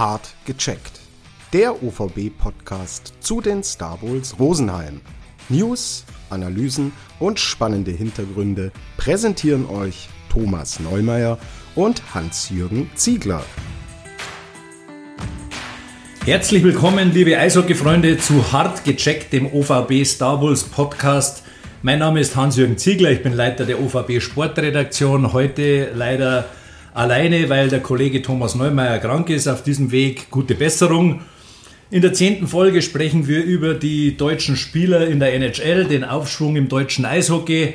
Hart gecheckt. Der OVB-Podcast zu den Star Bowls Rosenheim. News, Analysen und spannende Hintergründe präsentieren euch Thomas Neumeier und Hans-Jürgen Ziegler. Herzlich willkommen, liebe Eishockey-Freunde, zu Hart gecheckt, dem OVB Star Bowls Podcast. Mein Name ist Hans-Jürgen Ziegler, ich bin Leiter der OVB Sportredaktion. Heute leider alleine, weil der Kollege Thomas Neumeier krank ist. Auf diesem Weg gute Besserung. In der zehnten Folge sprechen wir über die deutschen Spieler in der NHL, den Aufschwung im deutschen Eishockey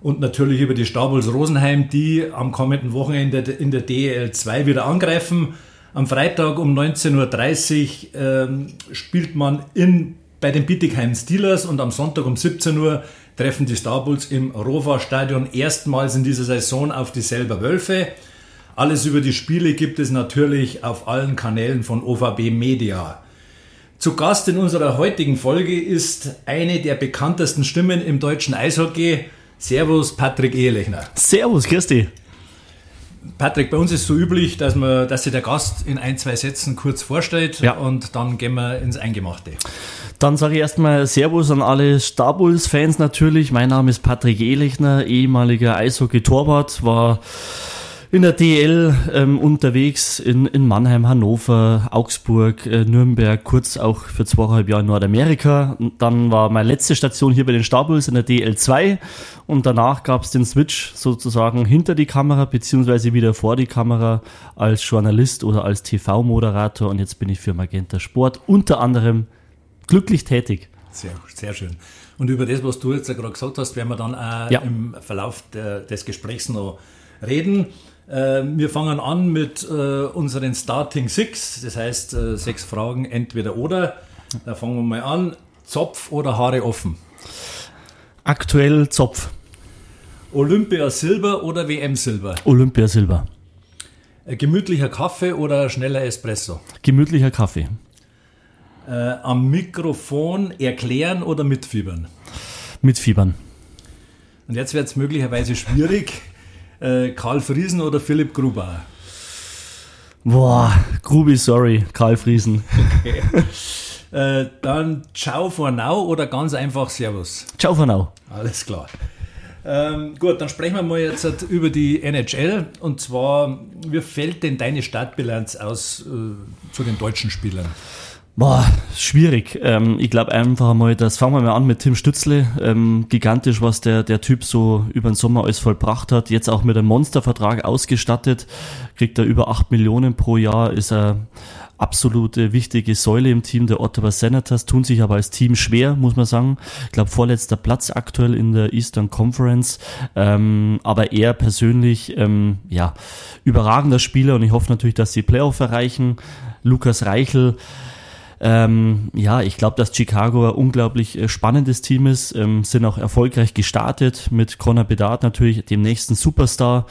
und natürlich über die Stabels Rosenheim, die am kommenden Wochenende in der DEL 2 wieder angreifen. Am Freitag um 19.30 Uhr ähm, spielt man in, bei den Bittigheim Steelers und am Sonntag um 17 Uhr treffen die Star im Rofa Stadion erstmals in dieser Saison auf die selber Wölfe. Alles über die Spiele gibt es natürlich auf allen Kanälen von OVB Media. Zu Gast in unserer heutigen Folge ist eine der bekanntesten Stimmen im deutschen Eishockey. Servus, Patrick Ehelechner. Servus, Christi. Patrick, bei uns ist so üblich, dass, man, dass sich der Gast in ein, zwei Sätzen kurz vorstellt ja. und dann gehen wir ins Eingemachte. Dann sage ich erstmal Servus an alle Star Bulls-Fans natürlich. Mein Name ist Patrick Ehlechner, ehemaliger Eishockey-Torwart, war in der DL ähm, unterwegs in, in Mannheim, Hannover, Augsburg, äh, Nürnberg, kurz auch für zweieinhalb Jahre in Nordamerika. Und dann war meine letzte Station hier bei den Stabuls in der DL2 und danach gab es den Switch sozusagen hinter die Kamera beziehungsweise wieder vor die Kamera als Journalist oder als TV-Moderator und jetzt bin ich für Magenta Sport unter anderem glücklich tätig. Sehr, sehr schön. Und über das, was du jetzt gerade gesagt hast, werden wir dann äh, ja. im Verlauf der, des Gesprächs noch reden. Äh, wir fangen an mit äh, unseren Starting Six, das heißt äh, sechs Fragen, entweder oder. Da fangen wir mal an. Zopf oder Haare offen? Aktuell Zopf. Olympia Silber oder WM Silber? Olympia Silber. Gemütlicher Kaffee oder schneller Espresso? Gemütlicher Kaffee. Äh, am Mikrofon erklären oder mitfiebern? Mitfiebern. Und jetzt wird es möglicherweise schwierig. Äh, Karl Friesen oder Philipp Gruber? Boah, Grubi, sorry, Karl Friesen. Okay. Äh, dann Ciao for now oder ganz einfach Servus? Ciao for now. Alles klar. Ähm, gut, dann sprechen wir mal jetzt über die NHL. Und zwar, wie fällt denn deine Startbilanz aus äh, zu den deutschen Spielern? Boah, schwierig. Ähm, ich glaube einfach mal, das fangen wir mal an mit Tim Stützle. Ähm, gigantisch, was der, der Typ so über den Sommer alles vollbracht hat. Jetzt auch mit einem Monstervertrag ausgestattet. Kriegt er über acht Millionen pro Jahr, ist er absolute wichtige Säule im Team der Ottawa Senators, tun sich aber als Team schwer, muss man sagen. Ich glaube, vorletzter Platz aktuell in der Eastern Conference. Ähm, aber er persönlich, ähm, ja, überragender Spieler und ich hoffe natürlich, dass sie Playoff erreichen. Lukas Reichel, ähm, ja, ich glaube, dass Chicago ein unglaublich äh, spannendes Team ist, ähm, sind auch erfolgreich gestartet mit Connor Bedard natürlich, dem nächsten Superstar.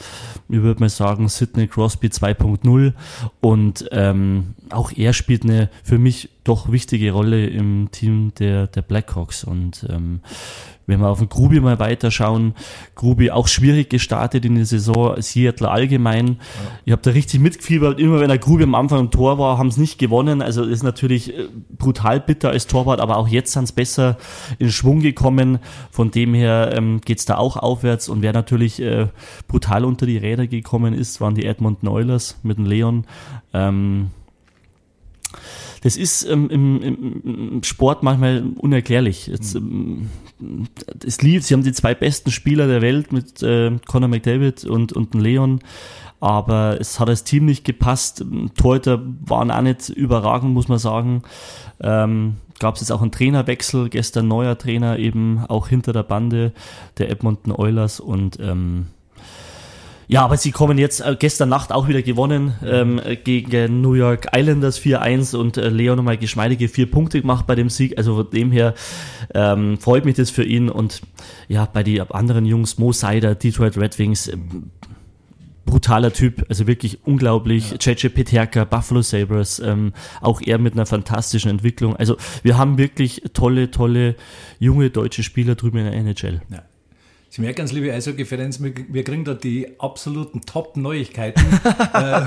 Ich würde mal sagen, Sidney Crosby 2.0 und ähm, auch er spielt eine für mich doch wichtige Rolle im Team der, der Blackhawks und ähm, wenn wir auf den Grubi mal weiterschauen, Grubi auch schwierig gestartet in der Saison, Seattle allgemein. Ja. Ich habe da richtig mitgefiebert, immer wenn der Grubi am Anfang im Tor war, haben es nicht gewonnen. Also ist natürlich äh, brutal bitter als Torwart, aber auch jetzt sind es besser in Schwung gekommen. Von dem her ähm, geht es da auch aufwärts. Und wer natürlich äh, brutal unter die Räder gekommen ist, waren die Edmonton Oilers mit dem Leon. Ähm, das ist ähm, im, im, Sport manchmal unerklärlich. Jetzt, ähm, es lief, sie haben die zwei besten Spieler der Welt mit äh, Conor McDavid und, und Leon, aber es hat als Team nicht gepasst. Torhüter waren auch nicht überragend, muss man sagen. Ähm, Gab es jetzt auch einen Trainerwechsel, gestern neuer Trainer eben auch hinter der Bande der Edmonton Oilers und ähm, ja, aber sie kommen jetzt äh, gestern Nacht auch wieder gewonnen ähm, gegen New York Islanders 4-1 und äh, Leon nochmal geschmeidige vier Punkte gemacht bei dem Sieg. Also von dem her ähm, freut mich das für ihn. Und ja, bei den anderen Jungs, Mo Seider, Detroit Red Wings, äh, brutaler Typ, also wirklich unglaublich. Ja. JJ Peterka, Buffalo Sabres, ähm, auch er mit einer fantastischen Entwicklung. Also wir haben wirklich tolle, tolle junge deutsche Spieler drüben in der NHL. Ja. Sie merken es, liebe Eishockey-Fans, wir kriegen da die absoluten Top-Neuigkeiten. äh,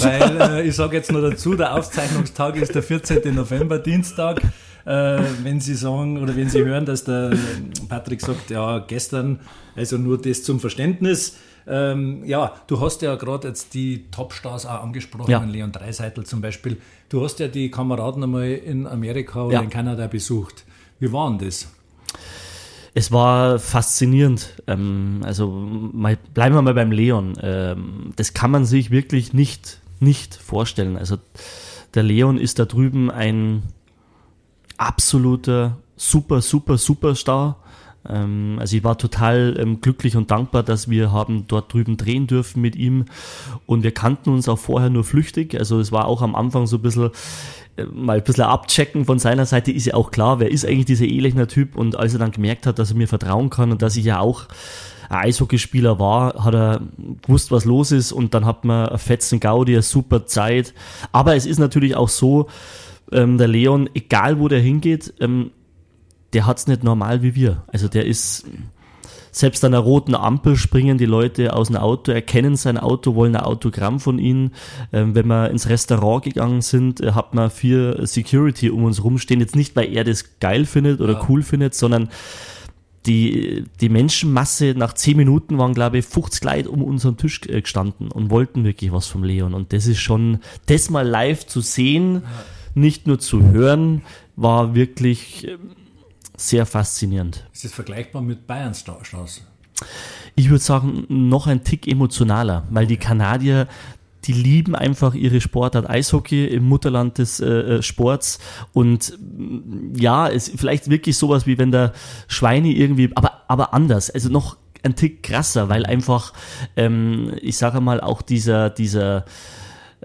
weil äh, ich sage jetzt noch dazu, der Aufzeichnungstag ist der 14. November, Dienstag. Äh, wenn Sie sagen oder wenn Sie hören, dass der Patrick sagt, ja, gestern, also nur das zum Verständnis. Ähm, ja, du hast ja gerade jetzt die Topstars auch angesprochen, ja. Leon Dreiseitel zum Beispiel. Du hast ja die Kameraden einmal in Amerika oder ja. in Kanada besucht. Wie war denn das? Es war faszinierend. Ähm, also mal, bleiben wir mal beim Leon. Ähm, das kann man sich wirklich nicht, nicht vorstellen. Also der Leon ist da drüben ein absoluter super, super, Superstar. Ähm, also ich war total ähm, glücklich und dankbar, dass wir haben dort drüben drehen dürfen mit ihm. Und wir kannten uns auch vorher nur flüchtig. Also es war auch am Anfang so ein bisschen äh, mal ein bisschen abchecken von seiner Seite ist ja auch klar, wer ist eigentlich dieser Elechner Typ und als er dann gemerkt hat, dass er mir vertrauen kann und dass ich ja auch ein Eishockeyspieler war, hat er gewusst, was los ist und dann hat man fetzen Gaudi, eine super Zeit. Aber es ist natürlich auch so, ähm, der Leon, egal wo der hingeht, ähm, der hat's nicht normal wie wir. Also der ist selbst an einer roten Ampel springen die Leute aus dem Auto, erkennen sein Auto, wollen ein Autogramm von ihnen. Ähm, wenn wir ins Restaurant gegangen sind, äh, hat man vier Security um uns rumstehen. Jetzt nicht, weil er das geil findet oder ja. cool findet, sondern die, die Menschenmasse nach zehn Minuten waren, glaube ich, 50 Leute um unseren Tisch äh, gestanden und wollten wirklich was vom Leon. Und das ist schon, das mal live zu sehen, nicht nur zu hören, war wirklich ähm, sehr faszinierend. Ist das vergleichbar mit Bayern Stars? Ich würde sagen, noch ein Tick emotionaler, weil die Kanadier, die lieben einfach ihre Sportart Eishockey im Mutterland des äh, äh Sports und mm, ja, es vielleicht wirklich sowas wie wenn der Schweine irgendwie, aber aber anders, also noch ein Tick krasser, weil einfach, ähm, ich sage mal auch dieser dieser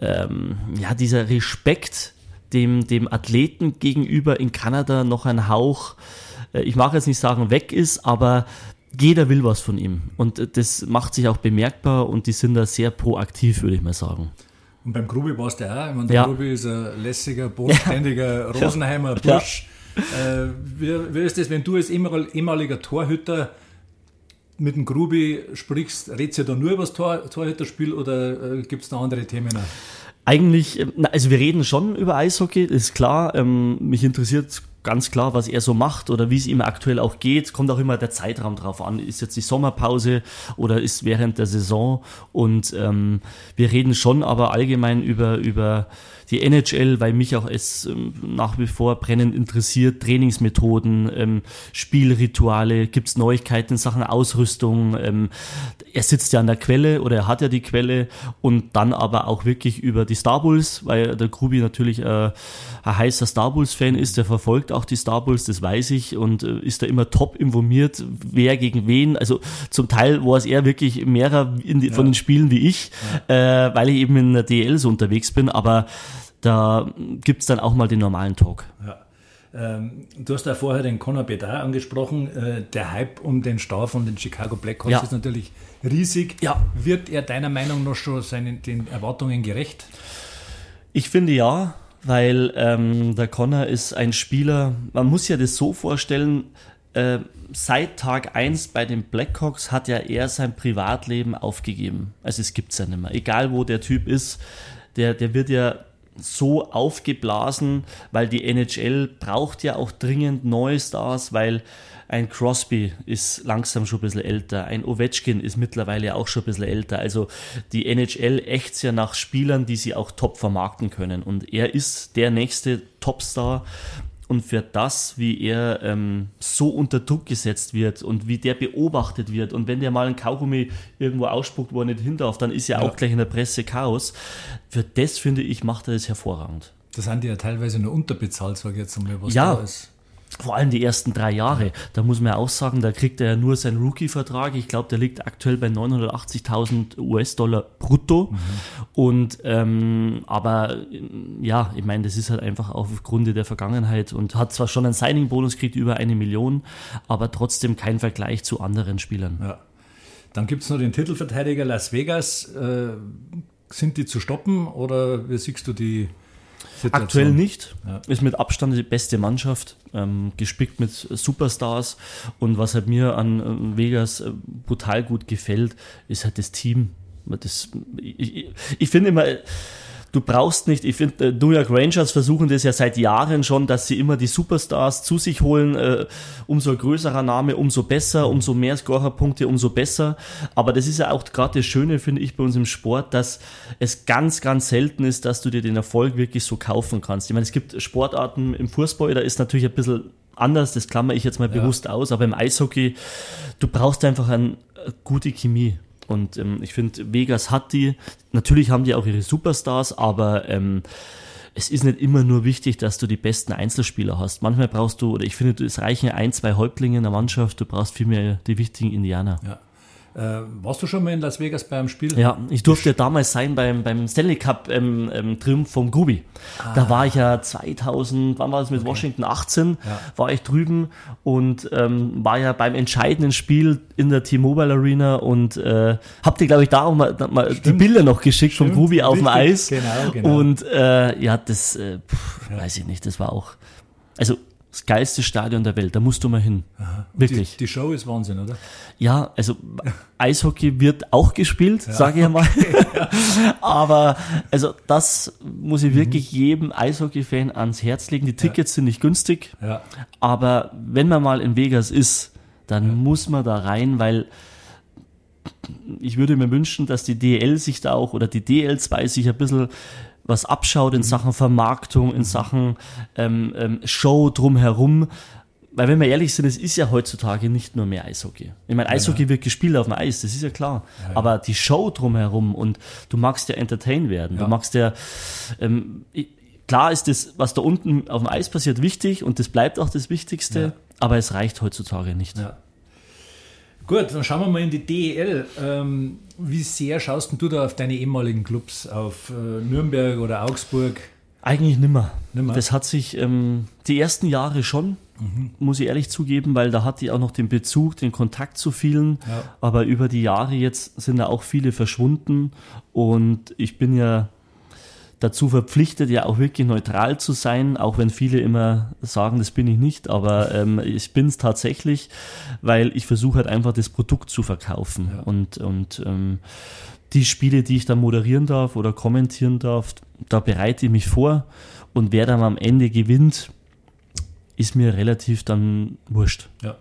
ähm, ja dieser Respekt dem, dem Athleten gegenüber in Kanada noch ein Hauch, äh, ich mag jetzt nicht sagen, weg ist, aber jeder will was von ihm. Und äh, das macht sich auch bemerkbar und die sind da sehr proaktiv, würde ich mal sagen. Und beim Grubi warst du auch. Ich meine, der ja. Grubi ist ein lässiger, bodenständiger ja. Rosenheimer Bursch. Ja. Äh, wie, wie, ist das, wenn du als ehemaliger Torhüter mit dem Grubi sprichst, redest du ja da nur über das Tor, Torhüterspiel oder äh, gibt es da andere Themen? Auch? Eigentlich, ähm, also wir reden schon über Eishockey, ist klar. Ähm, mich interessiert ganz klar, was er so macht oder wie es ihm aktuell auch geht. Kommt auch immer der Zeitraum drauf an. Ist jetzt die Sommerpause oder ist während der Saison? Und ähm, wir reden schon aber allgemein über, über die NHL, weil mich auch es ähm, nach wie vor brennend interessiert, Trainingsmethoden, ähm, Spielrituale, gibt's Neuigkeiten in Sachen Ausrüstung. Ähm, er sitzt ja an der Quelle oder er hat ja die Quelle und dann aber auch wirklich über die Star Bulls, weil der Grubi natürlich äh, ein heißer Star Bulls-Fan ist, der verfolgt auch die Star Bulls, das weiß ich, und äh, ist da immer top informiert, wer gegen wen. Also zum Teil war es eher wirklich mehrer die, ja. von den Spielen wie ich, ja. äh, weil ich eben in der DL so unterwegs bin, aber da gibt's dann auch mal den normalen Talk. Ja. Ähm, du hast ja vorher den Conor Bedard angesprochen. Äh, der Hype um den Star von den Chicago Blackhawks ja. ist natürlich riesig. Ja. Wird er deiner Meinung nach schon seinen, den Erwartungen gerecht? Ich finde ja weil ähm, der Connor ist ein Spieler, man muss ja das so vorstellen, äh, seit Tag 1 bei den Blackhawks hat ja er sein Privatleben aufgegeben. Also es gibt es ja nicht mehr. Egal wo der Typ ist, der, der wird ja so aufgeblasen, weil die NHL braucht ja auch dringend neue Stars, weil ein Crosby ist langsam schon ein bisschen älter. Ein Ovechkin ist mittlerweile auch schon ein bisschen älter. Also die NHL ächzt ja nach Spielern, die sie auch top vermarkten können. Und er ist der nächste Topstar. Und für das, wie er ähm, so unter Druck gesetzt wird und wie der beobachtet wird und wenn der mal ein Kaugummi irgendwo ausspuckt, wo er nicht hin darf, dann ist ja, ja. auch gleich in der Presse Chaos. Für das, finde ich, macht er das hervorragend. Das sind die ja teilweise nur unterbezahlt, sage ich jetzt einmal, was ja. da ist vor allem die ersten drei Jahre, da muss man ja auch sagen, da kriegt er ja nur seinen Rookie-Vertrag. Ich glaube, der liegt aktuell bei 980.000 US-Dollar brutto. Mhm. Und ähm, aber ja, ich meine, das ist halt einfach aufgrund der Vergangenheit und hat zwar schon einen Signing-Bonus gekriegt über eine Million, aber trotzdem kein Vergleich zu anderen Spielern. Ja. Dann gibt es noch den Titelverteidiger Las Vegas. Äh, sind die zu stoppen oder wie siehst du die Situation. Aktuell nicht. Ja. Ist mit Abstand die beste Mannschaft, ähm, gespickt mit Superstars. Und was halt mir an Vegas äh, brutal gut gefällt, ist halt das Team. Das, ich, ich, ich finde immer, du brauchst nicht, ich finde, äh, New York Rangers versuchen das ja seit Jahren schon, dass sie immer die Superstars zu sich holen. Äh, umso größerer Name, umso besser, umso mehr Scorerpunkte, umso besser. Aber das ist ja auch gerade das Schöne, finde ich, bei uns im Sport, dass es ganz, ganz selten ist, dass du dir den Erfolg wirklich so kaufen kannst. Ich meine, es gibt Sportarten im Fußball, da ist natürlich ein bisschen anders, das klammer ich jetzt mal ja. bewusst aus, aber im Eishockey, du brauchst einfach eine gute Chemie. Und ähm, ich finde, Vegas hat die. Natürlich haben die auch ihre Superstars, aber ähm, es ist nicht immer nur wichtig, dass du die besten Einzelspieler hast. Manchmal brauchst du, oder ich finde, es reichen ein, zwei Häuptlinge in der Mannschaft, du brauchst vielmehr die wichtigen Indianer. Ja. Äh, warst du schon mal in Las Vegas beim Spiel? Ja, ich durfte ja damals sein beim, beim Stanley Cup ähm, ähm, Triumph vom Gubi. Ah. Da war ich ja 2000, wann war das mit okay. Washington 18, ja. war ich drüben und ähm, war ja beim entscheidenden Spiel in der T-Mobile Arena und äh, habt ihr, glaube ich, da auch mal, mal die Bilder noch geschickt Stimmt. vom Gubi auf dem Eis. Genau, genau. Und äh, ja, das äh, pff, ja. weiß ich nicht, das war auch. Also das geilste Stadion der Welt, da musst du mal hin. Wirklich. Die, die, Show ist Wahnsinn, oder? Ja, also Eishockey wird auch gespielt, ja, sage ich mal. Okay, Aber also das muss ich wirklich mhm. jedem Eishockey-Fan ans Herz legen. Die Tickets ja. sind nicht günstig, aber wenn man mal in Vegas ist, dann muss man da rein, weil ich würde mir wünschen, dass die DL sich da auch oder die DL2 sich ein bisschen was abschaut in mhm. Sachen Vermarktung, in Sachen ähm, ähm, Show drumherum. Weil wenn wir ehrlich sind, es ist ja heutzutage nicht nur mehr Eishockey. Ich meine, Eishockey ja, wird gespielt auf dem Eis, das ist ja klar. Ja, ja. Aber die Show drumherum und du magst ja entertain werden. Du magst ja, ähm, klar ist das, was da unten auf dem Eis passiert, wichtig und das bleibt auch das Wichtigste, aber es reicht heutzutage nicht. Gut, dann schauen wir mal in die DEL. Ähm, wie sehr schaust du da auf deine ehemaligen Clubs, auf äh, Nürnberg oder Augsburg? Eigentlich nimmer. nimmer. Das hat sich ähm, die ersten Jahre schon, mhm. muss ich ehrlich zugeben, weil da hatte ich auch noch den Bezug, den Kontakt zu vielen. Ja. Aber über die Jahre jetzt sind da auch viele verschwunden und ich bin ja dazu verpflichtet, ja auch wirklich neutral zu sein, auch wenn viele immer sagen, das bin ich nicht, aber ähm, ich bin es tatsächlich, weil ich versuche halt einfach das Produkt zu verkaufen ja. und, und ähm, die Spiele, die ich dann moderieren darf oder kommentieren darf, da bereite ich mich vor und wer dann am Ende gewinnt, ist mir relativ dann wurscht. Ja.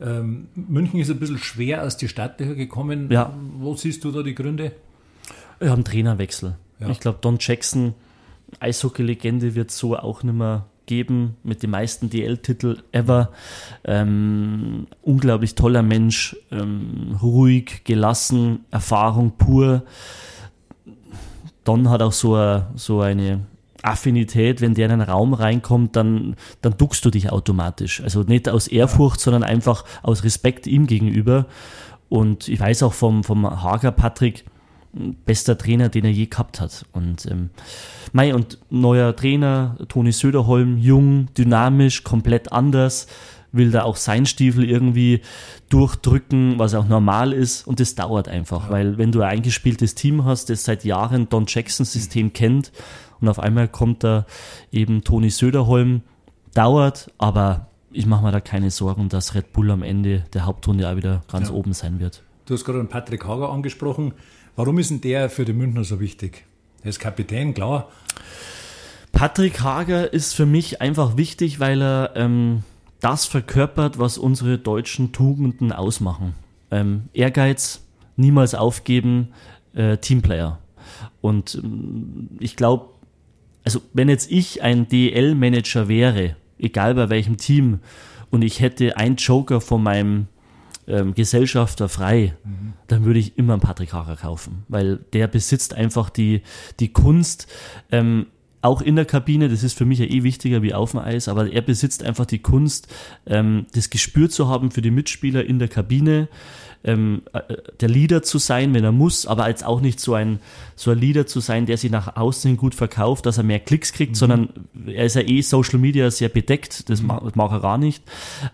Ähm, München ist ein bisschen schwer aus die Startlöcher gekommen. Ja. Wo siehst du da die Gründe? Wir haben Trainerwechsel. Ja. Ich glaube, Don Jackson, Eishockey-Legende, wird so auch nicht mehr geben mit den meisten DL-Titel ever. Ähm, unglaublich toller Mensch, ähm, ruhig, gelassen, Erfahrung pur. Don hat auch so, a, so eine Affinität, wenn der in einen Raum reinkommt, dann, dann duckst du dich automatisch. Also nicht aus Ehrfurcht, sondern einfach aus Respekt ihm gegenüber. Und ich weiß auch vom, vom Hager Patrick, bester Trainer, den er je gehabt hat. Und ähm, Mai und neuer Trainer, Toni Söderholm, jung, dynamisch, komplett anders, will da auch sein Stiefel irgendwie durchdrücken, was auch normal ist. Und das dauert einfach, ja. weil wenn du ein eingespieltes Team hast, das seit Jahren Don Jackson System kennt und auf einmal kommt da eben Toni Söderholm, dauert, aber ich mache mir da keine Sorgen, dass Red Bull am Ende der Hauptrunde auch wieder ganz ja. oben sein wird. Du hast gerade Patrick Hager angesprochen. Warum ist denn der für die Münchner so wichtig? Er ist Kapitän, klar. Patrick Hager ist für mich einfach wichtig, weil er ähm, das verkörpert, was unsere deutschen Tugenden ausmachen. Ähm, Ehrgeiz, niemals aufgeben, äh, Teamplayer. Und ähm, ich glaube, also wenn jetzt ich ein DL-Manager wäre, egal bei welchem Team, und ich hätte einen Joker von meinem ähm, Gesellschafter frei, mhm. dann würde ich immer einen Patrick Hager kaufen, weil der besitzt einfach die, die Kunst, ähm, auch in der Kabine, das ist für mich ja eh wichtiger wie auf dem Eis, aber er besitzt einfach die Kunst, ähm, das Gespür zu haben für die Mitspieler in der Kabine, ähm, äh, der Leader zu sein, wenn er muss, aber als auch nicht so ein, so ein Leader zu sein, der sich nach außen gut verkauft, dass er mehr Klicks kriegt, mhm. sondern er ist ja eh Social Media sehr bedeckt, das, mhm. mag, mag, er gar nicht,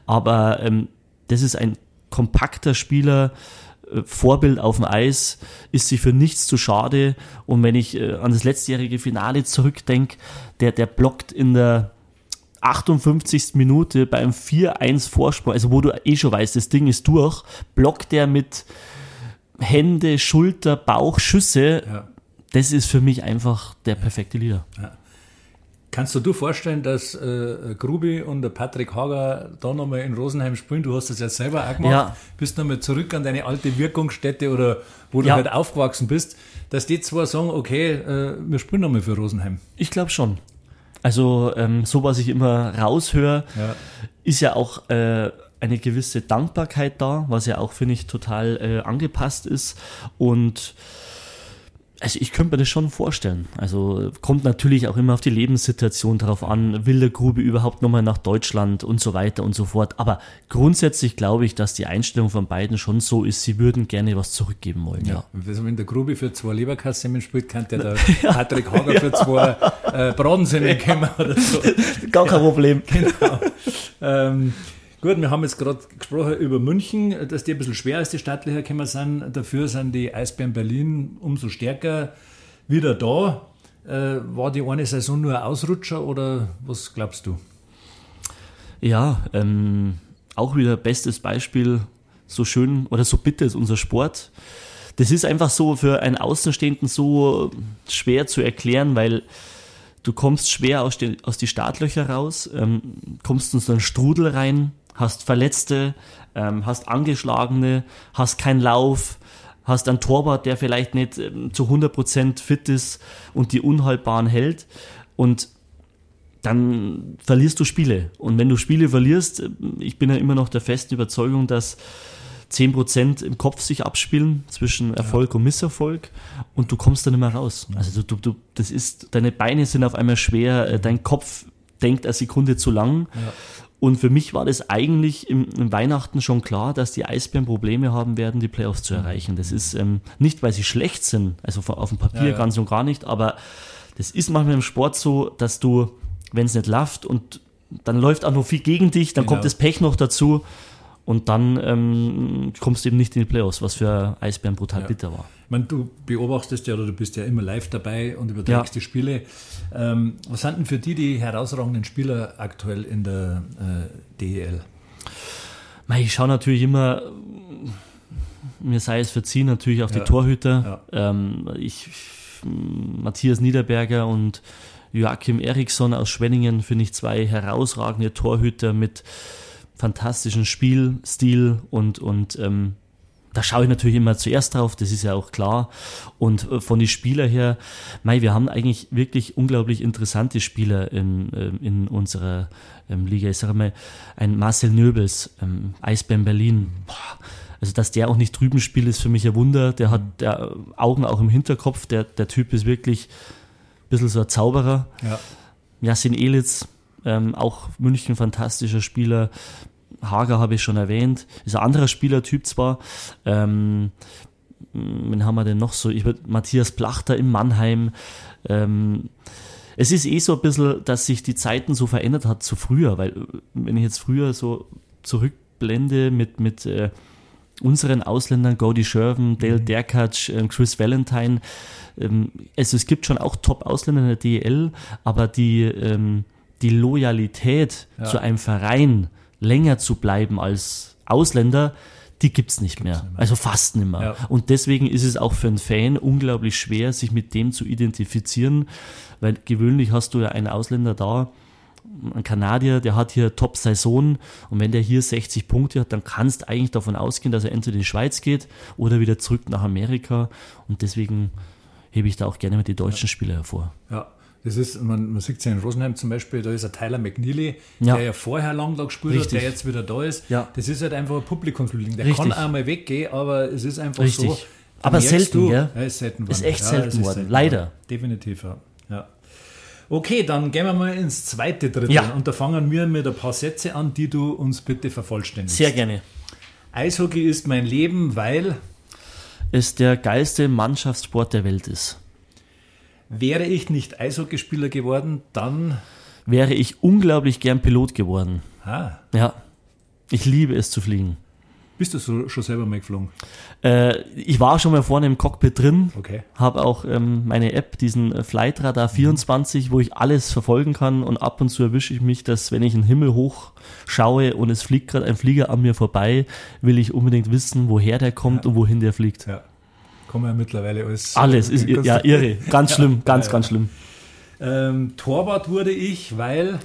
aber ähm, das ist ein kompakter Spieler, äh, Vorbild auf dem Eis, ist sie für nichts zu schade. Und wenn ich äh, an das letztjährige Finale zurückdenke, der, der blockt in der 58. Minute beim 4-1 Vorsprung, also wo du eh schon weißt, das Ding ist durch, blockt der mit Hände, Schulter, Bauch, Schüsse. Ja. Das ist für mich einfach der perfekte Leader. Ja. Kannst du dir vorstellen, dass äh, Grubi und der Patrick Hager da nochmal in Rosenheim spielen? Du hast das ja selber auch gemacht. Ja. Bist nochmal zurück an deine alte Wirkungsstätte oder wo du ja. halt aufgewachsen bist, dass die zwei sagen, okay, äh, wir spielen nochmal für Rosenheim. Ich glaube schon. Also ähm, so, was ich immer raushöre, ja. ist ja auch äh, eine gewisse Dankbarkeit da, was ja auch, finde ich, total äh, angepasst ist. Und also ich könnte mir das schon vorstellen. Also kommt natürlich auch immer auf die Lebenssituation drauf an, will der Grube überhaupt nochmal nach Deutschland und so weiter und so fort. Aber grundsätzlich glaube ich, dass die Einstellung von beiden schon so ist, sie würden gerne was zurückgeben wollen. Ja. ja. Also wenn der Grube für zwei Leberkassemmen spielt, kann der, der ja. Patrick Hager für zwei äh, Bratensemmen kommen oder so. Gar kein Problem. Genau. Ähm, Gut, wir haben jetzt gerade gesprochen über München, dass die ein bisschen schwer als die stattlicher gekommen sind. Dafür sind die Eisbären Berlin umso stärker wieder da. Äh, war die eine Saison nur ein Ausrutscher oder was glaubst du? Ja, ähm, auch wieder bestes Beispiel. So schön oder so bitter ist unser Sport. Das ist einfach so für einen Außenstehenden so schwer zu erklären, weil du kommst schwer aus, den, aus die Startlöcher raus, ähm, kommst in so einen Strudel rein hast Verletzte, ähm, hast Angeschlagene, hast keinen Lauf, hast einen Torwart, der vielleicht nicht ähm, zu 100% fit ist und die unhaltbaren hält und dann verlierst du Spiele. Und wenn du Spiele verlierst, äh, ich bin ja immer noch der festen Überzeugung, dass 10% im Kopf sich abspielen zwischen Erfolg ja. und Misserfolg und du kommst dann immer raus. Also du, du, das ist, deine Beine sind auf einmal schwer, äh, dein Kopf denkt eine Sekunde zu lang. Ja. Und für mich war das eigentlich im, im, Weihnachten schon klar, dass die Eisbären Probleme haben werden, die Playoffs zu erreichen. Das ist ähm, nicht, weil sie schlecht sind, also auf dem Papier ja, ja. ganz und gar nicht, aber das ist manchmal im Sport so, dass du, wenn es nicht läuft und dann läuft auch noch viel gegen dich, dann genau. kommt das Pech noch dazu und dann ähm, kommst du eben nicht in die Playoffs, was für Eisbären brutal ja. bitter war meine, du beobachtest ja oder du bist ja immer live dabei und überträgst ja. die Spiele. Ähm, was sind denn für die die herausragenden Spieler aktuell in der äh, DEL? Ich schaue natürlich immer, mir sei es verziehen, natürlich auf ja. die Torhüter. Ja. Ähm, ich, Matthias Niederberger und Joachim Eriksson aus Schwenningen finde ich zwei herausragende Torhüter mit fantastischem Spielstil und, und ähm, da schaue ich natürlich immer zuerst drauf, das ist ja auch klar. Und äh, von den Spielern her, mei, wir haben eigentlich wirklich unglaublich interessante Spieler in, ähm, in unserer ähm, Liga. Ich sage mal, ein Marcel Nöbels, ähm, Eisbären Berlin. Boah, also, dass der auch nicht drüben spielt, ist für mich ein Wunder. Der hat der Augen auch im Hinterkopf. Der, der Typ ist wirklich ein bisschen so ein Zauberer. Ja. Jasin Elitz, ähm, auch München fantastischer Spieler. Hager habe ich schon erwähnt, ist ein anderer Spielertyp zwar. Ähm, wen haben wir denn noch so? Ich würde Matthias Plachter im Mannheim. Ähm, es ist eh so ein bisschen, dass sich die Zeiten so verändert hat zu früher, weil wenn ich jetzt früher so zurückblende mit, mit äh, unseren Ausländern, Cody Sherven, Dale mhm. Derkatsch, äh, Chris Valentine, ähm, also es gibt schon auch Top-Ausländer in der DEL, aber die, ähm, die Loyalität ja. zu einem Verein, länger zu bleiben als Ausländer, die gibt's nicht mehr. nicht mehr. Also fast nicht mehr. Ja. Und deswegen ist es auch für einen Fan unglaublich schwer, sich mit dem zu identifizieren, weil gewöhnlich hast du ja einen Ausländer da, ein Kanadier, der hat hier Top-Saison und wenn der hier 60 Punkte hat, dann kannst du eigentlich davon ausgehen, dass er entweder in die Schweiz geht oder wieder zurück nach Amerika und deswegen hebe ich da auch gerne mit die deutschen ja. Spieler hervor. Ja. Das ist, man, man sieht es ja in Rosenheim zum Beispiel, da ist ein Tyler McNeely, ja. der ja vorher lang da gespielt Richtig. hat, der jetzt wieder da ist. Ja. Das ist halt einfach ein Publikumsliebling. Der Richtig. kann einmal weggehen, aber es ist einfach Richtig. so. Aber selten, du, ja? ist selten Ist echt selten worden, selten leider. Definitiv, ja. ja. Okay, dann gehen wir mal ins zweite Drittel ja. und da fangen wir mit ein paar Sätze an, die du uns bitte vervollständigst. Sehr gerne. Eishockey ist mein Leben, weil es der geilste Mannschaftssport der Welt ist. Wäre ich nicht Eishockeyspieler geworden, dann wäre ich unglaublich gern Pilot geworden. Ah. Ja. Ich liebe es zu fliegen. Bist du so, schon selber mal geflogen? Äh, ich war schon mal vorne im Cockpit drin, Okay. habe auch ähm, meine App, diesen äh, Flightradar 24, wo ich alles verfolgen kann und ab und zu erwische ich mich, dass wenn ich in den Himmel hoch schaue und es fliegt gerade ein Flieger an mir vorbei, will ich unbedingt wissen, woher der kommt und wohin der fliegt. Ja. Kann man ja mittlerweile alles. Alles ist Kannst ja irre, ganz schlimm, ganz, Ja, ja. ganz schlimm. Ähm, Torwart wurde ich, weil.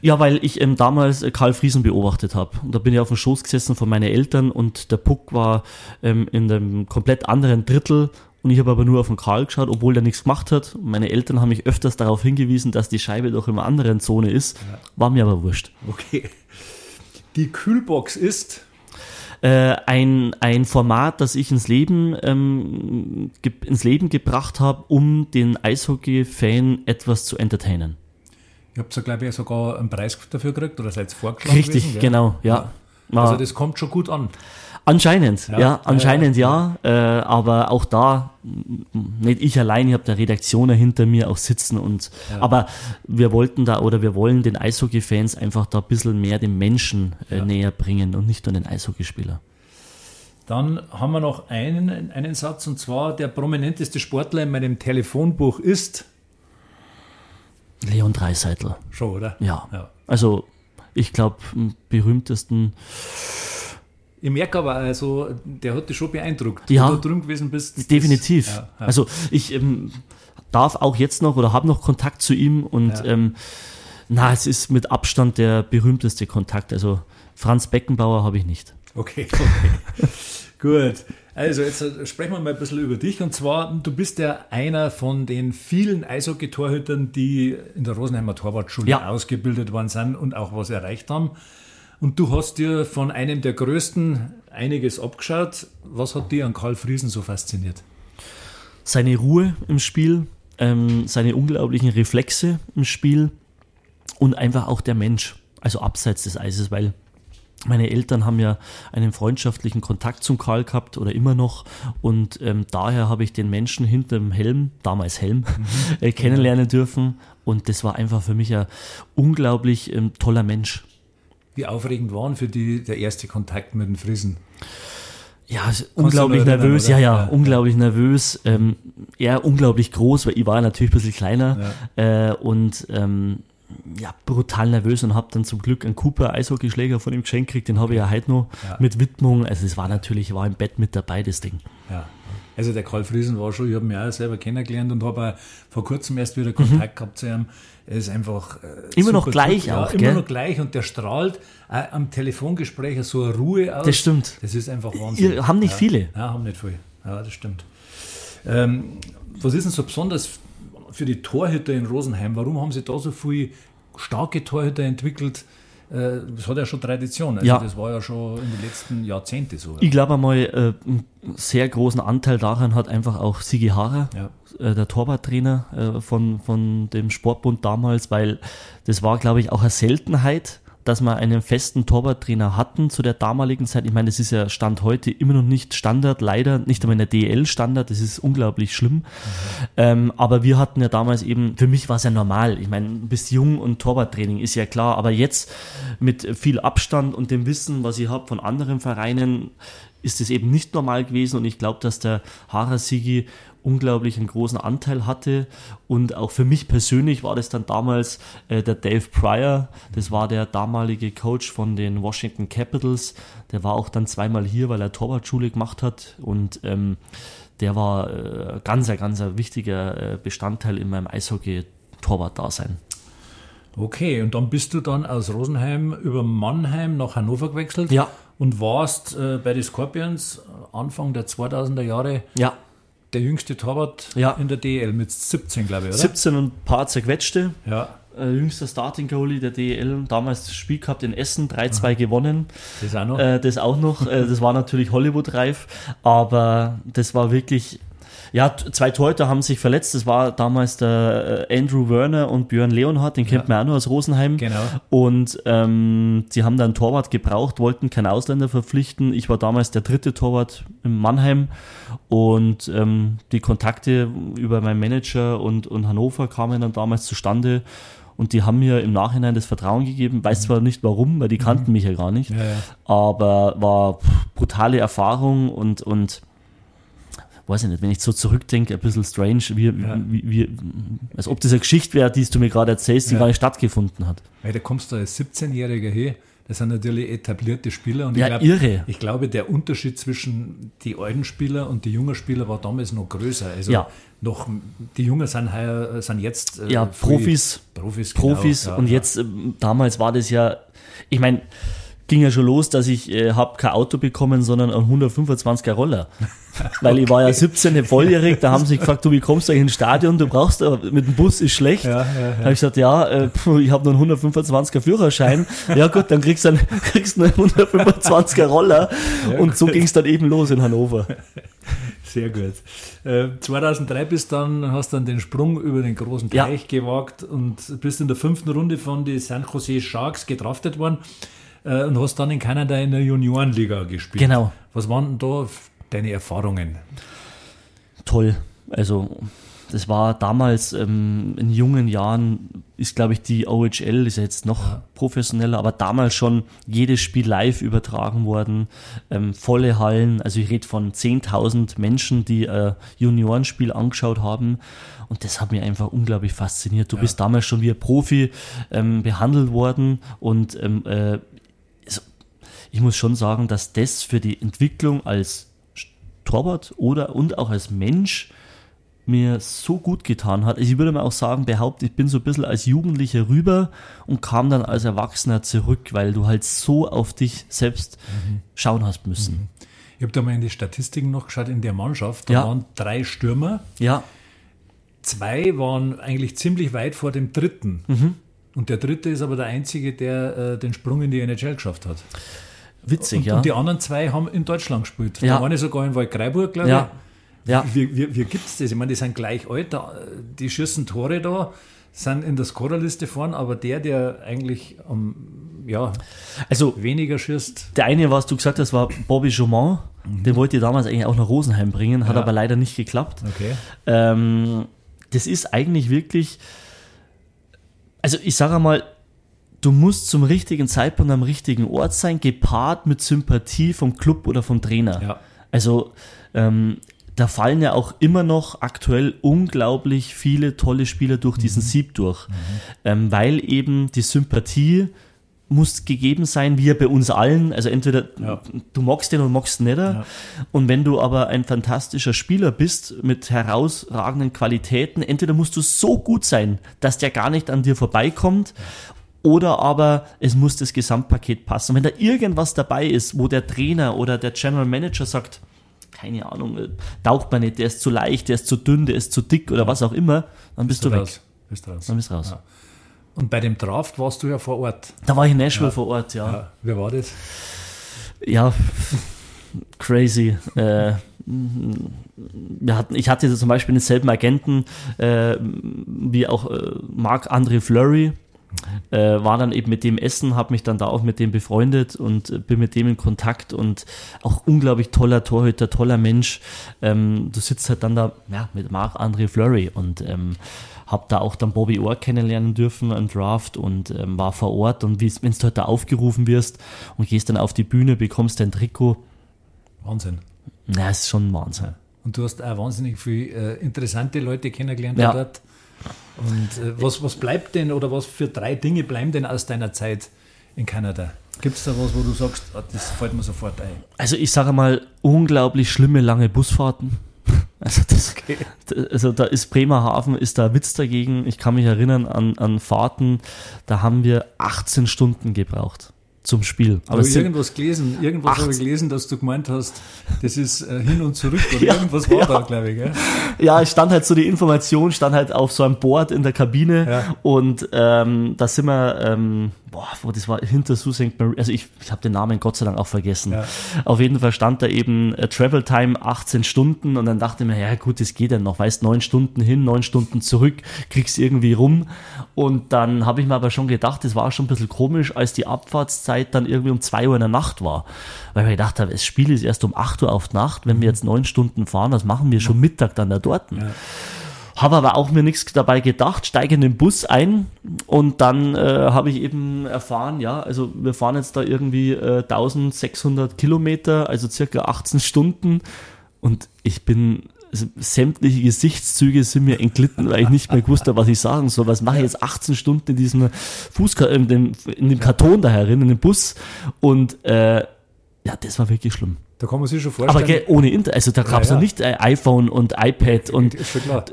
Ja, weil ich ähm, damals äh, Karl Friesen beobachtet habe. Und da bin ich auf dem Schoß gesessen von meinen Eltern und der Puck war ähm, in einem komplett anderen Drittel und ich habe aber nur auf den Karl geschaut, obwohl der nichts gemacht hat. Und meine Eltern haben mich öfters darauf hingewiesen, dass die Scheibe doch in einer anderen Zone ist. War mir aber wurscht. Okay. Die Kühlbox ist. Äh, ein, ein Format, das ich ins Leben, ähm, ins Leben gebracht habe, um den Eishockey-Fan etwas zu entertainen. Ihr habt ja, glaube ich, sogar einen Preis dafür gekriegt oder seid vorgeschlagen Richtig, gewesen, genau, ja. Also War- das kommt schon gut an. Anscheinend, ja, Ja, anscheinend ja, Äh, aber auch da nicht ich allein, ich habe der Redaktion hinter mir auch sitzen und aber wir wollten da oder wir wollen den Eishockey-Fans einfach da ein bisschen mehr dem Menschen äh, näher bringen und nicht nur den Eishockeyspieler. Dann haben wir noch einen, einen Satz und zwar: Der prominenteste Sportler in meinem Telefonbuch ist. Leon Dreiseitel, Schon, oder? ja. ja. Also ich glaube, am berühmtesten, Ich merke aber, also, der hat dich schon beeindruckt. Ja. Du drüben gewesen bist. das- definitiv. Ja, ja. Also ich ähm, darf auch jetzt noch oder habe noch Kontakt zu ihm und ähm, na, es ist mit Abstand der berühmteste Kontakt. Also Franz Beckenbauer habe ich nicht. Okay, okay. Gut. Also jetzt äh, sprechen wir mal ein bisschen über dich. Und zwar, du bist ja einer von den vielen Eishockey-Torhütern, die in der Rosenheimer Torwartschule ausgebildet worden sind und auch was erreicht haben. Und du hast dir von einem der größten einiges abgeschaut. Was hat dir an Karl Friesen so fasziniert? Seine Ruhe im Spiel, ähm, seine unglaublichen Reflexe im Spiel und einfach auch der Mensch, also abseits des Eises, weil meine Eltern haben ja einen freundschaftlichen Kontakt zum Karl gehabt oder immer noch und ähm, daher habe ich den Menschen hinter dem Helm, damals Helm, äh, kennenlernen dürfen und das war einfach für mich ein unglaublich ähm, toller Mensch. Wie aufregend waren für die der erste Kontakt mit den Friesen? Ja, unglaublich erinnern, nervös, ja, ja, Ja, unglaublich nervös. Ähm, er unglaublich groß, weil ich war natürlich ein bisschen kleiner äh, und ähm, ja, brutal nervös und habe dann zum Glück einen Cooper Eishockeyschläger von ihm geschenkt gekriegt, den habe ich ja heute noch Ja. mit Widmung. Also es war natürlich, war im Bett mit dabei, das Ding. Ja. Also der Karl Friesen war schon, ich habe ihn auch selber kennengelernt und habe vor kurzem erst wieder Kontakt gehabt zu ihm. Er ist einfach äh. Immer noch gleich ja, auch, immer gell? noch gleich und der strahlt auch am Telefongespräch so eine Ruhe aus. Das stimmt. Das ist einfach Wahnsinn. Ihr, haben nicht ja. viele. Ja, haben nicht viele. Ja, das stimmt. Ähm, was ist denn so besonders für die Torhüter in Rosenheim? Warum haben sie da so viele starke Torhüter entwickelt? Äh, Das hat ja schon Tradition. Also Ja. Das war ja schon in den letzten Jahrzehnten so. Ich glaube einmal, äh, einen sehr großen Anteil daran hat einfach auch Sigi Hara, Ja. äh, der Torwarttrainer äh, von, von dem Sportbund damals, weil das war, glaube ich, auch eine Seltenheit, dass wir einen festen Torwarttrainer hatten zu der damaligen Zeit. Ich meine, das ist ja Stand heute immer noch nicht Standard, leider nicht einmal in der DL Standard, das ist unglaublich schlimm. Ähm, aber wir hatten ja damals eben, für mich war es ja normal. Ich meine, du bist jung und Torwarttraining ist ja klar, aber jetzt mit viel Abstand und dem Wissen, was ich habe von anderen Vereinen, ist es eben nicht normal gewesen und ich glaube, dass der Harasigi unglaublich einen großen Anteil hatte. Und auch für mich persönlich war das dann damals äh, der Dave Pryor, das war der damalige Coach von den Washington Capitals, der war auch dann zweimal hier, weil er Torwartschule gemacht hat. Und ähm, der war äh, ganz, ganz ein wichtiger äh, Bestandteil in meinem Eishockey-Torwart-Dasein. Okay, und dann bist du dann aus Rosenheim über Mannheim nach Hannover gewechselt Ja. und warst äh, bei den Scorpions Anfang der 2000er Jahre Ja, der jüngste Torwart Ja. in der DL mit 17, glaube ich, oder? 17 und ein paar zerquetschte. Ja, Äh, jüngster Starting Goalie der DEL, damals das Spiel gehabt in Essen, 3-2 gewonnen. das auch noch. Äh, das auch noch. Äh, das war natürlich Hollywood-reif, aber das war wirklich. Ja, zwei Torhüter haben sich verletzt. Das war damals der äh, Andrew Werner und Björn Leonhardt, den kennt man auch noch aus Rosenheim. Genau. Und ähm, sie haben dann Torwart gebraucht, wollten keinen Ausländer verpflichten. Ich war damals der dritte Torwart in Mannheim und ähm, die Kontakte über meinen Manager und, und Hannover kamen dann damals zustande. Und die haben mir im Nachhinein das Vertrauen gegeben. Weiß zwar nicht warum, weil die kannten mich ja gar nicht. Ja, ja. Aber war brutale Erfahrung und, und weiß ich nicht, wenn ich so zurückdenke, ein bisschen strange, wie, Ja. wie, wie, als ob das eine Geschichte wäre, die du mir gerade erzählst, die Ja. gar nicht stattgefunden hat. Weil da kommst du als 17-Jähriger her. Das sind natürlich etablierte Spieler. Und ich, Ja, glaub, irre. ich glaube, der Unterschied zwischen die alten Spieler und die jungen Spieler war damals noch größer. Also Ja. noch, die Jungen sind, heuer, sind jetzt äh, Ja, Profis, Profis, Profis genau, ja, und jetzt, ähm, damals war das ja, ich meine, ging ja schon los, dass ich äh, habe kein Auto bekommen, sondern einen 125er Roller. Weil ich war ja 17, volljährig, da haben sie gefragt, du, wie kommst du eigentlich ins Stadion? Du brauchst, äh, mit dem Bus ist schlecht. Ja, ja, Da ja. habe ich gesagt, ja, äh, puh, ich habe nur einen 125er Führerschein. Ja gut, dann kriegst du einen, kriegst einen 125er Roller. und so ging es dann eben los in Hannover. Sehr gut. Äh, 2003 bist dann, hast dann den Sprung über den großen Ja. Teich gewagt und bist in der fünften Runde von den San Jose Sharks gedraftet worden äh, und hast dann in Kanada in der Juniorenliga gespielt. Genau. Was waren denn da deine Erfahrungen? toll. Also das war damals ähm, in jungen Jahren, ist glaube ich die OHL, ist ja jetzt noch professioneller, aber damals schon jedes Spiel live übertragen worden, ähm, volle Hallen, also ich rede von 10.000 Menschen, die äh, Juniorenspiel angeschaut haben und das hat mich einfach unglaublich fasziniert. Du bist damals schon wie ein Profi ähm, behandelt worden und ähm, äh, ich muss schon sagen, dass das für die Entwicklung als Torwart oder und auch als Mensch mir so gut getan hat. Also ich würde mal auch sagen, behaupten, ich bin so ein bisschen als Jugendlicher rüber und kam dann als Erwachsener zurück, weil du halt so auf dich selbst schauen hast müssen. Ich habe da mal in die Statistiken noch geschaut in der Mannschaft. Da Ja. waren drei Stürmer. Ja, Zwei waren eigentlich ziemlich weit vor dem dritten. Mhm. Und der dritte ist aber der einzige, der äh, den Sprung in die NHL geschafft hat. Witzig, Und, ja. und die anderen zwei haben in Deutschland gespielt. Ja. Der eine sogar in Waldkraiburg, glaube ja. ich. Ja, Wie, wie, wie gibt es das? Ich meine, die sind gleich alt, die schießen Tore da, sind in der Scorerliste vorn, aber der, der eigentlich am ja, also weniger schießt, der eine, was du gesagt hast, war Bobby Chaumont. Den wollte ich damals eigentlich auch nach Rosenheim bringen, hat Ja. aber leider nicht geklappt. okay. Ähm, das ist eigentlich wirklich, also ich sage mal, du musst zum richtigen Zeitpunkt am richtigen Ort sein, gepaart mit Sympathie vom Club oder vom Trainer. Ja. Also ähm, da fallen ja auch immer noch aktuell unglaublich viele tolle Spieler durch diesen Sieb durch, ähm, weil eben die Sympathie muss gegeben sein, wie ja bei uns allen. Also entweder Ja. du magst den oder magst nicht. Ja. Und wenn du aber ein fantastischer Spieler bist mit herausragenden Qualitäten, entweder musst du so gut sein, dass der gar nicht an dir vorbeikommt, oder aber es muss das Gesamtpaket passen. Wenn da irgendwas dabei ist, wo der Trainer oder der General Manager sagt, keine Ahnung, äh, taucht man nicht, der ist zu leicht, der ist zu dünn, der ist zu dick oder was auch immer, dann bist du weg. raus. Bist raus. Dann bist du raus. Ja. Und bei dem Draft warst du ja vor Ort. Da war ich in Nashville vor Ort, ja. Ja. Wer war das? Ja, crazy. Äh, wir hatten, ich hatte zum Beispiel denselben Agenten äh, wie auch äh, Marc-André Fleury. Äh, war dann eben mit dem Essen, habe mich dann da auch mit dem befreundet und äh, bin mit dem in Kontakt und auch unglaublich toller Torhüter, toller Mensch. Ähm, du sitzt halt dann da ja, mit Marc-André Fleury und ähm, habe da auch dann Bobby Orr kennenlernen dürfen, ein Draft und ähm, war vor Ort und wenn du halt da aufgerufen wirst und gehst dann auf die Bühne, bekommst dein Trikot, Wahnsinn. na, ist schon ein Wahnsinn. Und du hast auch wahnsinnig viele äh, interessante Leute kennengelernt Ja. dort. Und äh, was, was bleibt denn oder was für drei Dinge bleiben denn aus deiner Zeit in Kanada? Gibt es da was, wo du sagst, ah, das fällt mir sofort ein? Also ich sage mal, unglaublich schlimme lange Busfahrten. Also, das, also da ist Bremerhaven, ist da Witz dagegen. Ich kann mich erinnern an, an Fahrten, da haben wir 18 Stunden gebraucht zum Spiel. Aber sind- irgendwas gelesen, irgendwas Acht- habe ich gelesen, dass du gemeint hast, das ist äh, hin und zurück oder Ja, irgendwas war ja. da, glaube ich. Gell? Ja, es stand halt so die Information, stand halt auf so einem Board in der Kabine Ja. und ähm, da sind wir, ähm, boah, wo das war hinter Sault Ste. Marie, also ich, ich habe den Namen Gott sei Dank auch vergessen. Ja. Auf jeden Fall stand da eben äh, Travel Time 18 Stunden und dann dachte ich mir, ja gut, das geht ja noch, weißt neun Stunden hin, neun Stunden zurück, kriegst irgendwie rum und dann habe ich mir aber schon gedacht, das war schon ein bisschen komisch, als die Abfahrtszeit dann irgendwie um zwei Uhr in der Nacht war, weil ich mir gedacht habe, das Spiel ist erst um 8 Uhr auf Nacht, wenn wir jetzt neun Stunden fahren, was machen wir schon Mittag dann da dort? Ja. Habe aber auch mir nichts dabei gedacht, steige in den Bus ein und dann äh, habe ich eben erfahren, ja, also wir fahren jetzt da irgendwie äh, 1600 Kilometer, also circa 18 Stunden und ich bin sämtliche Gesichtszüge sind mir entglitten, weil ich nicht mehr gewusst habe, was ich sagen soll. Was mache ich jetzt 18 Stunden in diesem Fußka in dem, in dem Karton da herin, in dem Bus? Und äh, ja, das war wirklich schlimm. Da kann man sich schon vorstellen. Aber gell, ohne Internet, also da gab es ja, ja. noch nicht äh, iPhone und iPad und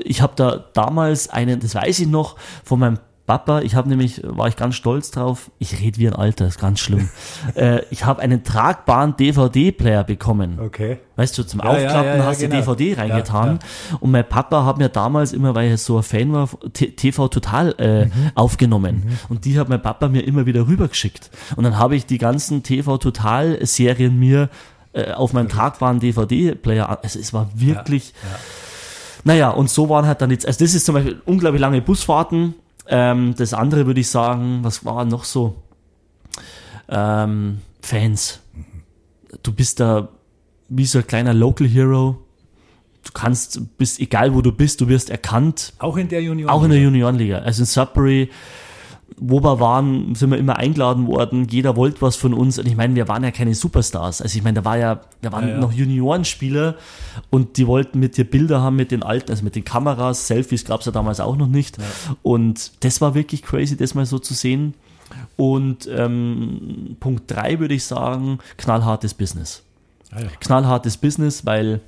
ich habe da damals einen, das weiß ich noch, von meinem Papa, ich habe nämlich, war ich ganz stolz drauf, ich rede wie ein Alter, ist ganz schlimm. äh, ich habe einen tragbaren DVD-Player bekommen. Okay. Weißt du, zum ja, Aufklappen ja, ja, hast du genau. DVD reingetan. Und mein Papa hat mir damals immer, weil er so ein Fan war, TV Total äh, mhm. aufgenommen. Mhm. Und die hat mein Papa mir immer wieder rübergeschickt. Und dann habe ich die ganzen TV Total-Serien mir äh, auf meinen tragbaren DVD-Player, also es war wirklich... Naja, und so waren halt dann jetzt, also das ist zum Beispiel unglaublich lange Busfahrten, ähm, das andere würde ich sagen, was war noch so? Ähm, Fans. Du bist da wie so ein kleiner Local Hero. Du kannst, bist egal wo du bist, du wirst erkannt. Auch in der Juniorenliga. Auch in der Juniorenliga. Also in Sudbury wo wir waren, sind wir immer eingeladen worden. Jeder wollte was von uns. Und ich meine, wir waren ja keine Superstars. Also ich meine, da war ja, da waren ja, ja. noch Juniorenspieler und die wollten mit dir Bilder haben mit den alten, also mit den Kameras. Selfies gab es ja damals auch noch nicht. Ja. Und das war wirklich crazy, das mal so zu sehen. Und ähm, Punkt drei würde ich sagen, knallhartes Business. Ah knallhartes Business, weil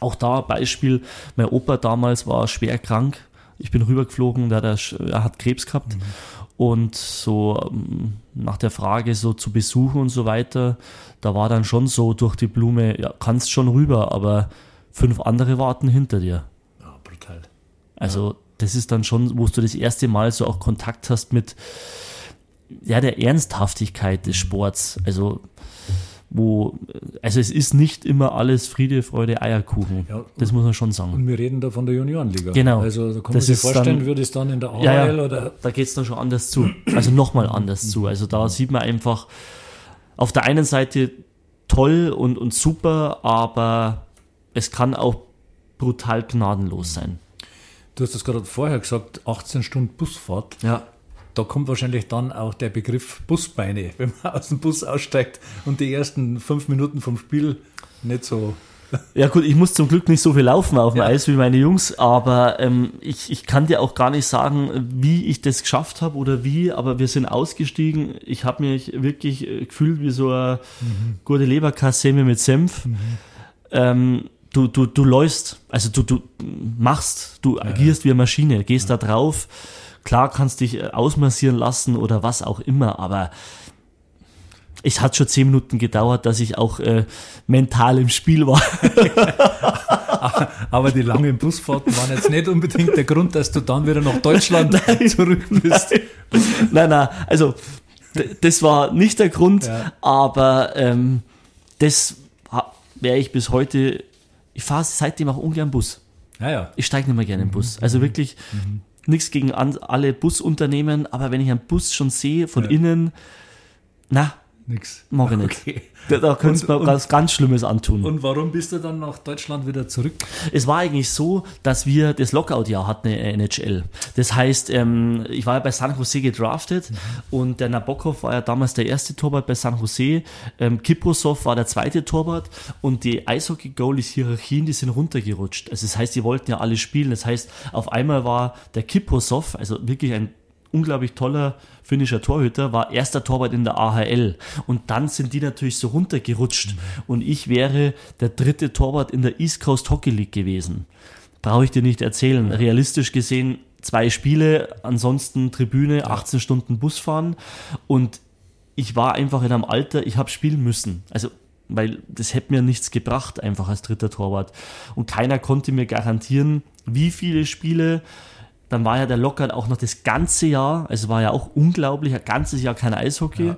auch da Beispiel, mein Opa damals war schwer krank ich bin rübergeflogen, der, der, er hat Krebs gehabt. Mhm. Und so ähm, nach der Frage so zu besuchen und so weiter, da war dann schon so durch die Blume, ja, kannst schon rüber, aber fünf andere warten hinter dir. Ja, brutal. Also ja. das ist dann schon, wo du das erste Mal so auch Kontakt hast mit ja, der Ernsthaftigkeit des Sports. Also wo, also es ist nicht immer alles Friede, Freude, Eierkuchen. Ja, das muss man schon sagen. Und wir reden da von der Juniorenliga. Genau. Also da kann man sich vorstellen, dann, würde es dann in der AHL ja, ja, oder. Da geht es dann schon anders zu. Also nochmal anders zu. Also da sieht man einfach auf der einen Seite toll und, und super, aber es kann auch brutal gnadenlos sein. Du hast das gerade vorher gesagt, 18 Stunden Busfahrt. Ja da kommt wahrscheinlich dann auch der Begriff Busbeine, wenn man aus dem Bus aussteigt und die ersten fünf Minuten vom Spiel nicht so. Ja gut, ich muss zum Glück nicht so viel laufen auf dem ja. Eis wie meine Jungs, aber ähm, ich, ich kann dir auch gar nicht sagen, wie ich das geschafft habe oder wie, aber wir sind ausgestiegen. Ich habe mich wirklich äh, gefühlt wie so eine mhm. gute Leberkassemme mit Senf. Mhm. Ähm, du, du, du läufst, also du, du machst, du agierst ja. wie eine Maschine, gehst ja. da drauf Klar kannst dich äh, ausmassieren lassen oder was auch immer, aber es hat schon zehn Minuten gedauert, dass ich auch äh, mental im Spiel war. aber die langen Busfahrten waren jetzt nicht unbedingt der Grund, dass du dann wieder nach Deutschland nein, zurück bist. Nein, nein, nein also das war nicht der Grund, ja. aber ähm, das wäre ich bis heute, ich fahre seitdem auch ungern Bus. Ja, ja. Ich steige nicht mehr gerne im Bus. Also wirklich, mhm nichts gegen alle Busunternehmen, aber wenn ich einen Bus schon sehe von ja. innen, na, Nix. Mag ich nicht. Okay. Da, da könnte es mir was ganz Schlimmes antun. Und warum bist du dann nach Deutschland wieder zurück? Es war eigentlich so, dass wir das Lockout-Jahr hatten in NHL. Das heißt, ähm, ich war ja bei San Jose gedraftet mhm. und der Nabokov war ja damals der erste Torwart bei San Jose. Ähm, Kiprosov war der zweite Torwart und die Eishockey-Goalies-Hierarchien, die sind runtergerutscht. Also das heißt, die wollten ja alle spielen. Das heißt, auf einmal war der Kiprosov, also wirklich ein unglaublich toller finnischer Torhüter, war erster Torwart in der AHL. Und dann sind die natürlich so runtergerutscht. Mhm. Und ich wäre der dritte Torwart in der East Coast Hockey League gewesen. Brauche ich dir nicht erzählen. Realistisch gesehen zwei Spiele, ansonsten Tribüne, 18 Stunden Bus fahren. Und ich war einfach in einem Alter, ich habe spielen müssen. Also weil das hätte mir nichts gebracht, einfach als dritter Torwart. Und keiner konnte mir garantieren, wie viele Spiele dann war ja der Lockout auch noch das ganze Jahr, also war ja auch unglaublich, ein ganzes Jahr kein Eishockey. Ja.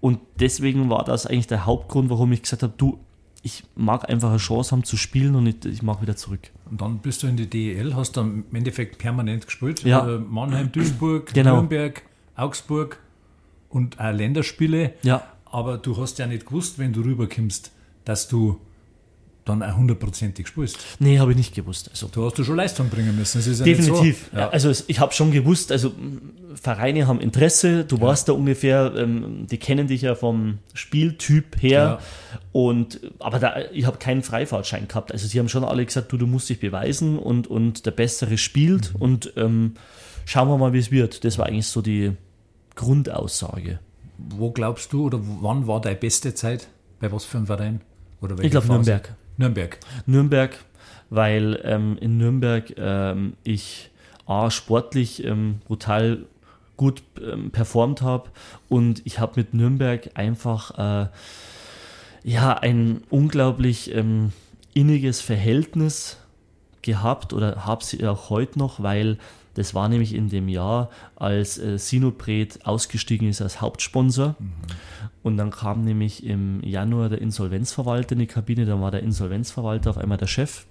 Und deswegen war das eigentlich der Hauptgrund, warum ich gesagt habe, du, ich mag einfach eine Chance haben zu spielen und ich, ich mag wieder zurück. Und dann bist du in die DEL, hast dann im Endeffekt permanent gespielt. Ja. Äh, Mannheim, Duisburg, genau. Nürnberg, Augsburg und auch Länderspiele. Ja. Aber du hast ja nicht gewusst, wenn du rüberkommst, dass du dann hundertprozentig spielst. Nee, habe ich nicht gewusst. Also, du hast du schon Leistung bringen müssen. Ja definitiv. So. Ja. Also ich habe schon gewusst, also Vereine haben Interesse, du ja. warst da ungefähr, ähm, die kennen dich ja vom Spieltyp her. Und aber da, ich habe keinen Freifahrtschein gehabt. Also sie haben schon alle gesagt, du, du musst dich beweisen und, und der Bessere spielt mhm. und ähm, schauen wir mal, wie es wird. Das war eigentlich so die Grundaussage. Wo glaubst du oder wann war deine beste Zeit? Bei was für einem Verein? Oder ich glaube Nürnberg. Nürnberg. Nürnberg, weil ähm, in Nürnberg ähm, ich A, sportlich ähm, brutal gut ähm, performt habe und ich habe mit Nürnberg einfach äh, ja ein unglaublich ähm, inniges Verhältnis gehabt oder habe sie auch heute noch, weil das war nämlich in dem Jahr, als äh, Sinopret ausgestiegen ist als Hauptsponsor. Mhm. Und dann kam nämlich im Januar der Insolvenzverwalter in die Kabine, dann war der Insolvenzverwalter auf einmal der Chef.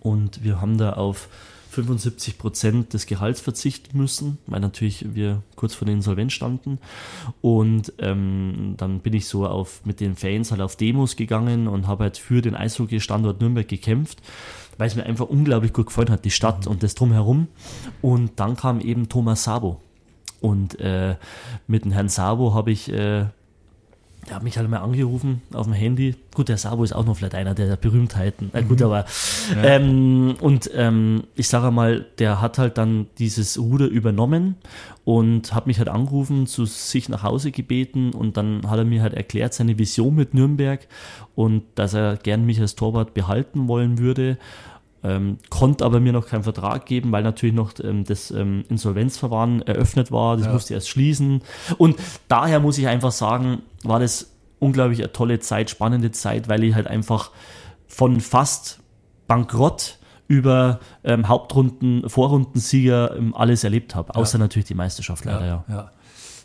Und wir haben da auf 75 Prozent des Gehalts verzichten müssen, weil natürlich wir kurz vor der Insolvenz standen. Und ähm, dann bin ich so auf, mit den Fans halt auf Demos gegangen und habe halt für den Eishockey-Standort Nürnberg gekämpft weil es mir einfach unglaublich gut gefallen hat, die Stadt mhm. und das drumherum. Und dann kam eben Thomas Sabo. Und äh, mit dem Herrn Sabo habe ich äh, der hat mich halt mal angerufen auf dem Handy. Gut, der Sabo ist auch noch vielleicht einer der Berühmtheiten. Äh, gut, mhm. aber ja. ähm, und ähm, ich sage mal, der hat halt dann dieses Ruder übernommen und hat mich halt angerufen, zu sich nach Hause gebeten und dann hat er mir halt erklärt seine Vision mit Nürnberg und dass er gern mich als Torwart behalten wollen würde ähm, konnte aber mir noch keinen Vertrag geben, weil natürlich noch ähm, das ähm, Insolvenzverfahren eröffnet war. Das ja. musste erst schließen. Und daher muss ich einfach sagen, war das unglaublich eine tolle Zeit, spannende Zeit, weil ich halt einfach von fast Bankrott über ähm, Hauptrunden, Vorrundensieger ähm, alles erlebt habe. Außer ja. natürlich die Meisterschaft leider, ja. ja.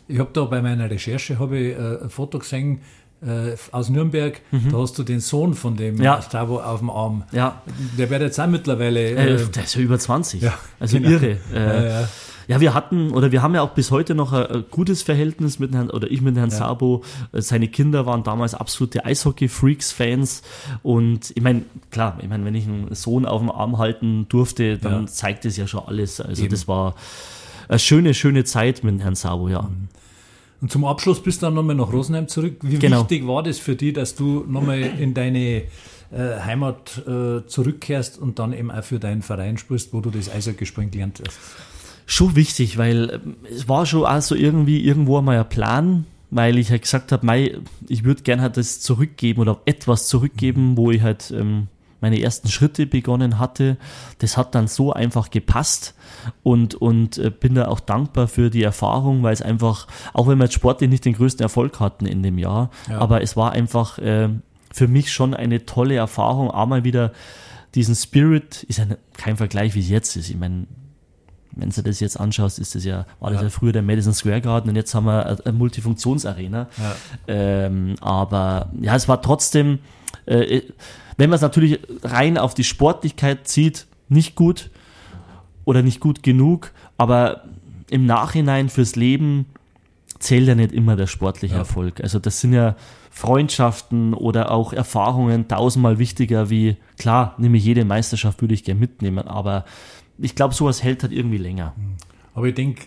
Ich habe da bei meiner Recherche ich, äh, ein Foto gesehen, äh, aus Nürnberg, mhm. da hast du den Sohn von dem ja. Strabo auf dem Arm. Ja. Der wird jetzt auch mittlerweile. Äh, äh, der ist ja über 20. Ja, also genau. irre. Äh, ja, ja, wir hatten oder wir haben ja auch bis heute noch ein, ein gutes Verhältnis mit Herrn oder ich mit Herrn ja. Sabo. Äh, seine Kinder waren damals absolute Eishockey-Freaks-Fans und ich meine, klar, ich meine, wenn ich einen Sohn auf dem Arm halten durfte, dann ja. zeigt es ja schon alles. Also Eben. das war eine schöne, schöne Zeit mit Herrn Sabo, ja. Mhm. Und zum Abschluss bist du dann nochmal nach Rosenheim zurück. Wie genau. wichtig war das für dich, dass du nochmal in deine äh, Heimat äh, zurückkehrst und dann eben auch für deinen Verein spielst, wo du das Eishockey spielen gelernt hast? Schon wichtig, weil äh, es war schon auch so irgendwie irgendwo einmal ein Plan, weil ich halt gesagt habe, ich würde gerne halt das zurückgeben oder etwas zurückgeben, wo ich halt ähm, meine ersten Schritte begonnen hatte. Das hat dann so einfach gepasst und, und äh, bin da auch dankbar für die Erfahrung, weil es einfach, auch wenn wir jetzt sportlich nicht den größten Erfolg hatten in dem Jahr, ja. aber es war einfach äh, für mich schon eine tolle Erfahrung, einmal wieder diesen Spirit, ist ja kein Vergleich, wie es jetzt ist. Ich meine, wenn du das jetzt anschaust, ist das ja, war das ja, ja früher der Madison Square Garden und jetzt haben wir eine, eine Multifunktionsarena. Ja. Ähm, aber ja, es war trotzdem, äh, wenn man es natürlich rein auf die Sportlichkeit zieht, nicht gut oder nicht gut genug, aber im Nachhinein fürs Leben zählt ja nicht immer der sportliche ja. Erfolg. Also das sind ja Freundschaften oder auch Erfahrungen tausendmal wichtiger wie, klar, nehme ich jede Meisterschaft, würde ich gerne mitnehmen, aber ich glaube, sowas hält halt irgendwie länger. Aber ich denke,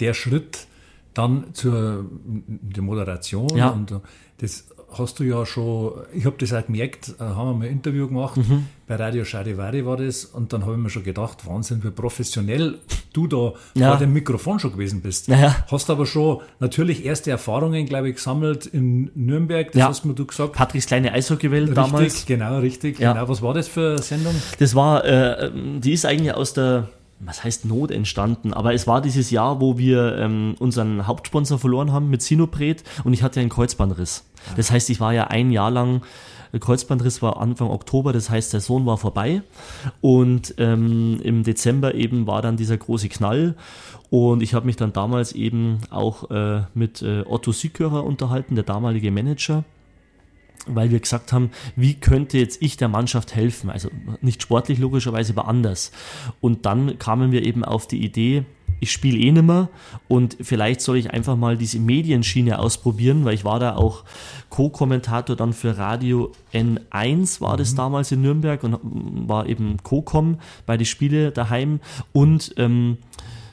der Schritt dann zur der Moderation ja. und das hast du ja schon, ich habe das auch gemerkt, äh, haben wir mal ein Interview gemacht, mhm. bei Radio Charivari war das, und dann habe ich mir schon gedacht, Wahnsinn, wie professionell du da ja. vor dem Mikrofon schon gewesen bist. Ja. Hast aber schon natürlich erste Erfahrungen, glaube ich, gesammelt in Nürnberg, das ja. hast mir du gesagt. Patricks kleine Eishockeywelt damals. Genau, richtig. Ja. Genau. Was war das für eine Sendung? Das war, äh, die ist eigentlich aus der was heißt Not entstanden, aber es war dieses Jahr, wo wir ähm, unseren Hauptsponsor verloren haben mit Sinopret und ich hatte einen Kreuzbandriss. Das heißt, ich war ja ein Jahr lang, Kreuzbandriss war Anfang Oktober, das heißt, der Sohn war vorbei und ähm, im Dezember eben war dann dieser große Knall und ich habe mich dann damals eben auch äh, mit äh, Otto Sickörer unterhalten, der damalige Manager weil wir gesagt haben, wie könnte jetzt ich der Mannschaft helfen? Also nicht sportlich logischerweise, aber anders. Und dann kamen wir eben auf die Idee, ich spiele eh nimmer und vielleicht soll ich einfach mal diese Medienschiene ausprobieren, weil ich war da auch Co-Kommentator dann für Radio N1 war das mhm. damals in Nürnberg und war eben Co-Com bei den Spiele daheim und ähm,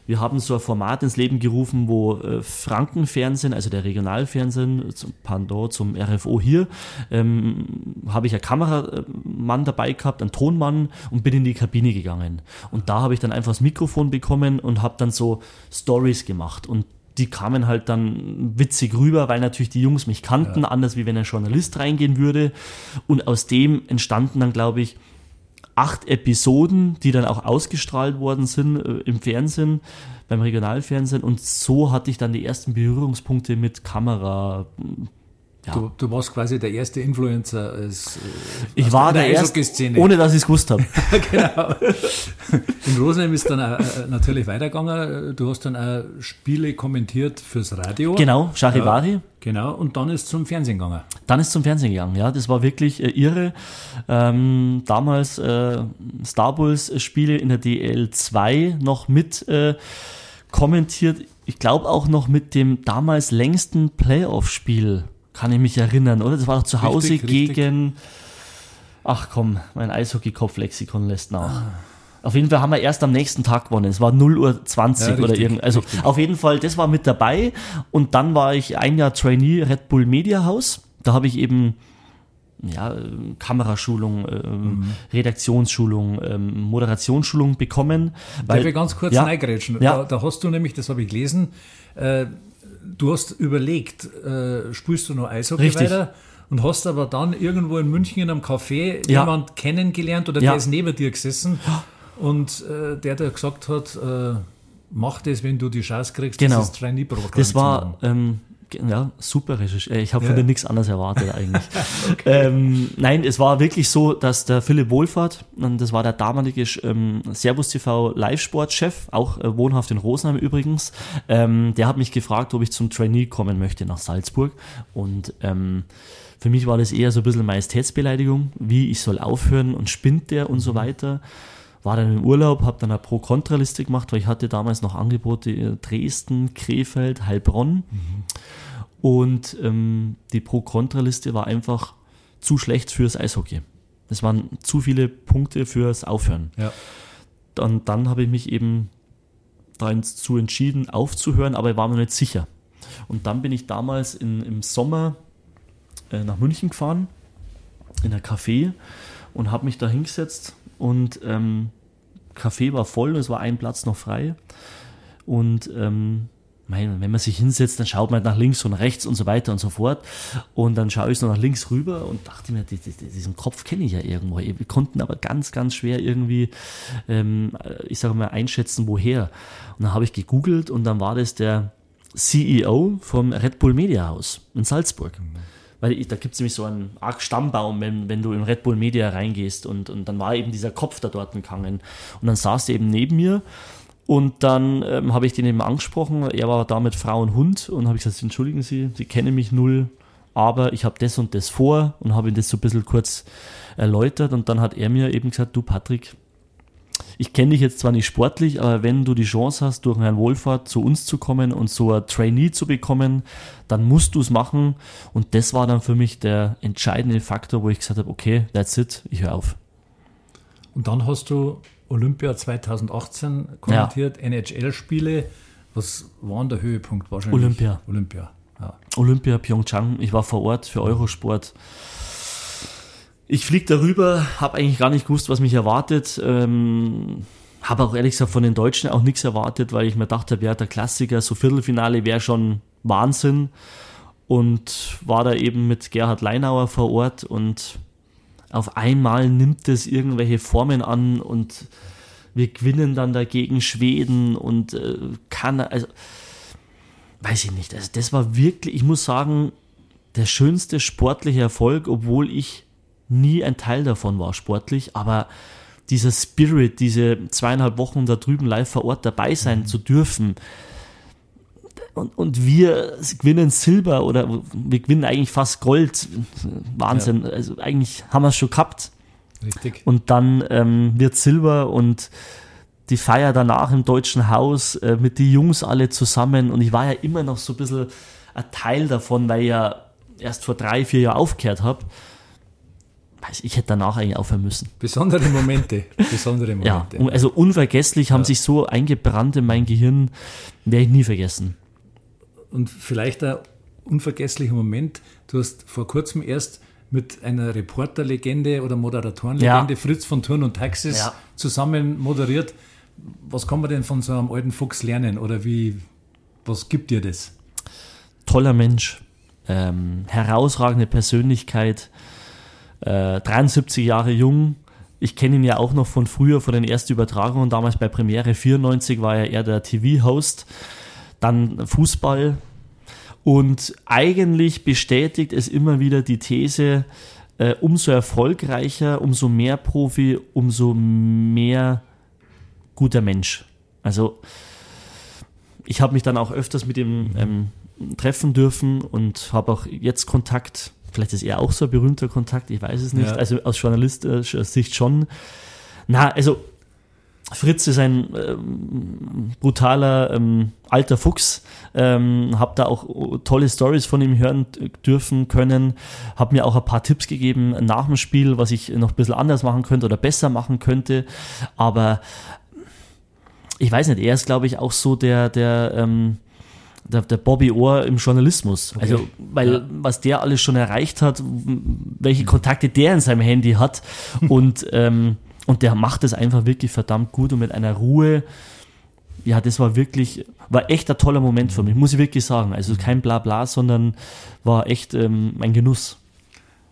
wir haben so ein Format ins Leben gerufen, wo äh, Frankenfernsehen, also der Regionalfernsehen, zum Pendant zum RFO hier, ähm, habe ich einen Kameramann dabei gehabt, einen Tonmann und bin in die Kabine gegangen. Und da habe ich dann einfach das Mikrofon bekommen und habe dann so Stories gemacht. Und die kamen halt dann witzig rüber, weil natürlich die Jungs mich kannten, ja. anders wie wenn ein Journalist reingehen würde. Und aus dem entstanden dann, glaube ich, acht Episoden, die dann auch ausgestrahlt worden sind äh, im Fernsehen, beim Regionalfernsehen. Und so hatte ich dann die ersten Berührungspunkte mit Kamera, ja. Du, du, warst quasi der erste Influencer als, äh, ich war der, der erste, ohne dass ich es gewusst habe. genau. In Rosenheim ist dann auch, äh, natürlich weitergegangen. Du hast dann auch Spiele kommentiert fürs Radio. Genau, Charivari. Ja, genau, und dann ist zum Fernsehen gegangen. Dann ist zum Fernsehen gegangen, ja. Das war wirklich äh, irre. Ähm, damals äh, Star Wars Spiele in der DL2 noch mit äh, kommentiert. Ich glaube auch noch mit dem damals längsten Playoff-Spiel kann ich mich erinnern, oder? Das war doch zu Hause richtig, gegen. Richtig. Ach komm, mein Eishockey-Kopf-Lexikon lässt nach. Ah. Auf jeden Fall haben wir erst am nächsten Tag gewonnen. Es war 0 Uhr 20 ja, oder irgend. Also richtig. auf jeden Fall, das war mit dabei. Und dann war ich ein Jahr Trainee Red Bull Media House. Da habe ich eben ja, Kameraschulung, ähm, mhm. Redaktionsschulung, ähm, Moderationsschulung bekommen. Weil, Darf ich ganz kurz ja? Ja. Da, da, hast du nämlich, das habe ich gelesen, äh, du hast überlegt, äh, spielst du noch Eishockey Richtig. weiter? Und hast aber dann irgendwo in München in einem Café ja. jemand kennengelernt oder ja. der ist neben dir gesessen und äh, der dir gesagt hat, äh, mach das, wenn du die Chance kriegst, genau. dieses Trainee-Programm Das war, ähm, ja, super recherchiert. Äh, ich habe ja. von dir nichts anderes erwartet eigentlich. okay. ähm, nein, es war wirklich so, dass der Philipp Wohlfahrt, das war der damalige ähm, Servus TV Live-Sport-Chef, auch äh, wohnhaft in Rosenheim übrigens, ähm, der hat mich gefragt, ob ich zum Trainee kommen möchte nach Salzburg. Und ähm, für mich war das eher so ein bisschen Majestätsbeleidigung, wie ich soll aufhören und spinnt der und so weiter war dann im Urlaub, habe dann eine Pro-Kontra-Liste gemacht, weil ich hatte damals noch Angebote in Dresden, Krefeld, Heilbronn. Mhm. Und ähm, die Pro-Kontra-Liste war einfach zu schlecht fürs Eishockey. Es waren zu viele Punkte fürs Aufhören. Ja. Dann, dann habe ich mich eben dazu entschieden, aufzuhören, aber ich war mir nicht sicher. Und dann bin ich damals in, im Sommer äh, nach München gefahren, in ein Café und habe mich da hingesetzt und ähm, Café war voll, es war ein Platz noch frei. Und ähm, wenn man sich hinsetzt, dann schaut man nach links und rechts und so weiter und so fort. Und dann schaue ich so nach links rüber und dachte mir, diesen Kopf kenne ich ja irgendwo. Wir konnten aber ganz, ganz schwer irgendwie, ähm, ich sage mal, einschätzen, woher. Und dann habe ich gegoogelt und dann war das der CEO vom Red Bull Media House in Salzburg. Mhm weil ich, da gibt es nämlich so einen arg Stammbaum, wenn, wenn du in Red Bull Media reingehst und, und dann war eben dieser Kopf da dort gegangen. Und dann saß er eben neben mir und dann ähm, habe ich den eben angesprochen, er war da mit Frau und Hund und habe ich gesagt, entschuldigen Sie, Sie kennen mich null, aber ich habe das und das vor und habe ihm das so ein bisschen kurz erläutert. Und dann hat er mir eben gesagt, du Patrick, ich kenne dich jetzt zwar nicht sportlich, aber wenn du die Chance hast, durch Herrn Wohlfahrt zu uns zu kommen und so ein Trainee zu bekommen, dann musst du es machen. Und das war dann für mich der entscheidende Faktor, wo ich gesagt habe, okay, that's it, ich höre auf. Und dann hast du Olympia 2018 kommentiert, ja. NHL-Spiele. Was war der Höhepunkt wahrscheinlich? Olympia. Olympia, ja. Olympia, Pyeongchang. Ich war vor Ort für Eurosport. Ich fliege darüber, habe eigentlich gar nicht gewusst, was mich erwartet. Ähm, habe auch ehrlich gesagt von den Deutschen auch nichts erwartet, weil ich mir dachte, ja, der Klassiker, so Viertelfinale wäre schon Wahnsinn. Und war da eben mit Gerhard Leinauer vor Ort und auf einmal nimmt es irgendwelche Formen an und wir gewinnen dann dagegen Schweden und äh, kann, also weiß ich nicht. Also das war wirklich, ich muss sagen, der schönste sportliche Erfolg, obwohl ich nie ein Teil davon war sportlich, aber dieser Spirit, diese zweieinhalb Wochen da drüben live vor Ort dabei sein mhm. zu dürfen, und, und wir gewinnen Silber oder wir gewinnen eigentlich fast Gold. Wahnsinn. Ja. Also eigentlich haben wir es schon gehabt. Richtig. Und dann ähm, wird Silber und die Feier danach im Deutschen Haus äh, mit den Jungs alle zusammen und ich war ja immer noch so ein bisschen ein Teil davon, weil ich ja erst vor drei, vier Jahren aufgehört habe. Ich hätte danach eigentlich aufhören müssen. Besondere Momente. Besondere Momente. Ja, also unvergesslich haben ja. sich so eingebrannt in mein Gehirn, werde ich nie vergessen. Und vielleicht ein unvergesslicher Moment. Du hast vor kurzem erst mit einer Reporterlegende oder Moderatorenlegende, ja. Fritz von Turn und Taxis, ja. zusammen moderiert. Was kann man denn von so einem alten Fuchs lernen oder wie, was gibt dir das? Toller Mensch, ähm, herausragende Persönlichkeit, äh, 73 Jahre jung. Ich kenne ihn ja auch noch von früher, von den ersten Übertragungen. Damals bei Premiere 94 war er eher der TV-Host. Dann Fußball, und eigentlich bestätigt es immer wieder die These, äh, umso erfolgreicher, umso mehr Profi, umso mehr guter Mensch. Also ich habe mich dann auch öfters mit ihm ähm, treffen dürfen und habe auch jetzt Kontakt. Vielleicht ist er auch so ein berühmter Kontakt, ich weiß es nicht. Ja. Also aus journalistischer Sicht schon. Na, also Fritz ist ein ähm, brutaler ähm, alter Fuchs. Ähm, habe da auch tolle Stories von ihm hören dürfen können. Habe mir auch ein paar Tipps gegeben nach dem Spiel, was ich noch ein bisschen anders machen könnte oder besser machen könnte. Aber ich weiß nicht, er ist, glaube ich, auch so der, der, ähm, der, der Bobby Orr im Journalismus. Okay. Also, weil ja. was der alles schon erreicht hat, welche Kontakte der in seinem Handy hat und ähm, und der macht es einfach wirklich verdammt gut und mit einer Ruhe. Ja, das war wirklich, war echt ein toller Moment für mich, muss ich wirklich sagen. Also kein Blabla, sondern war echt ähm, ein Genuss.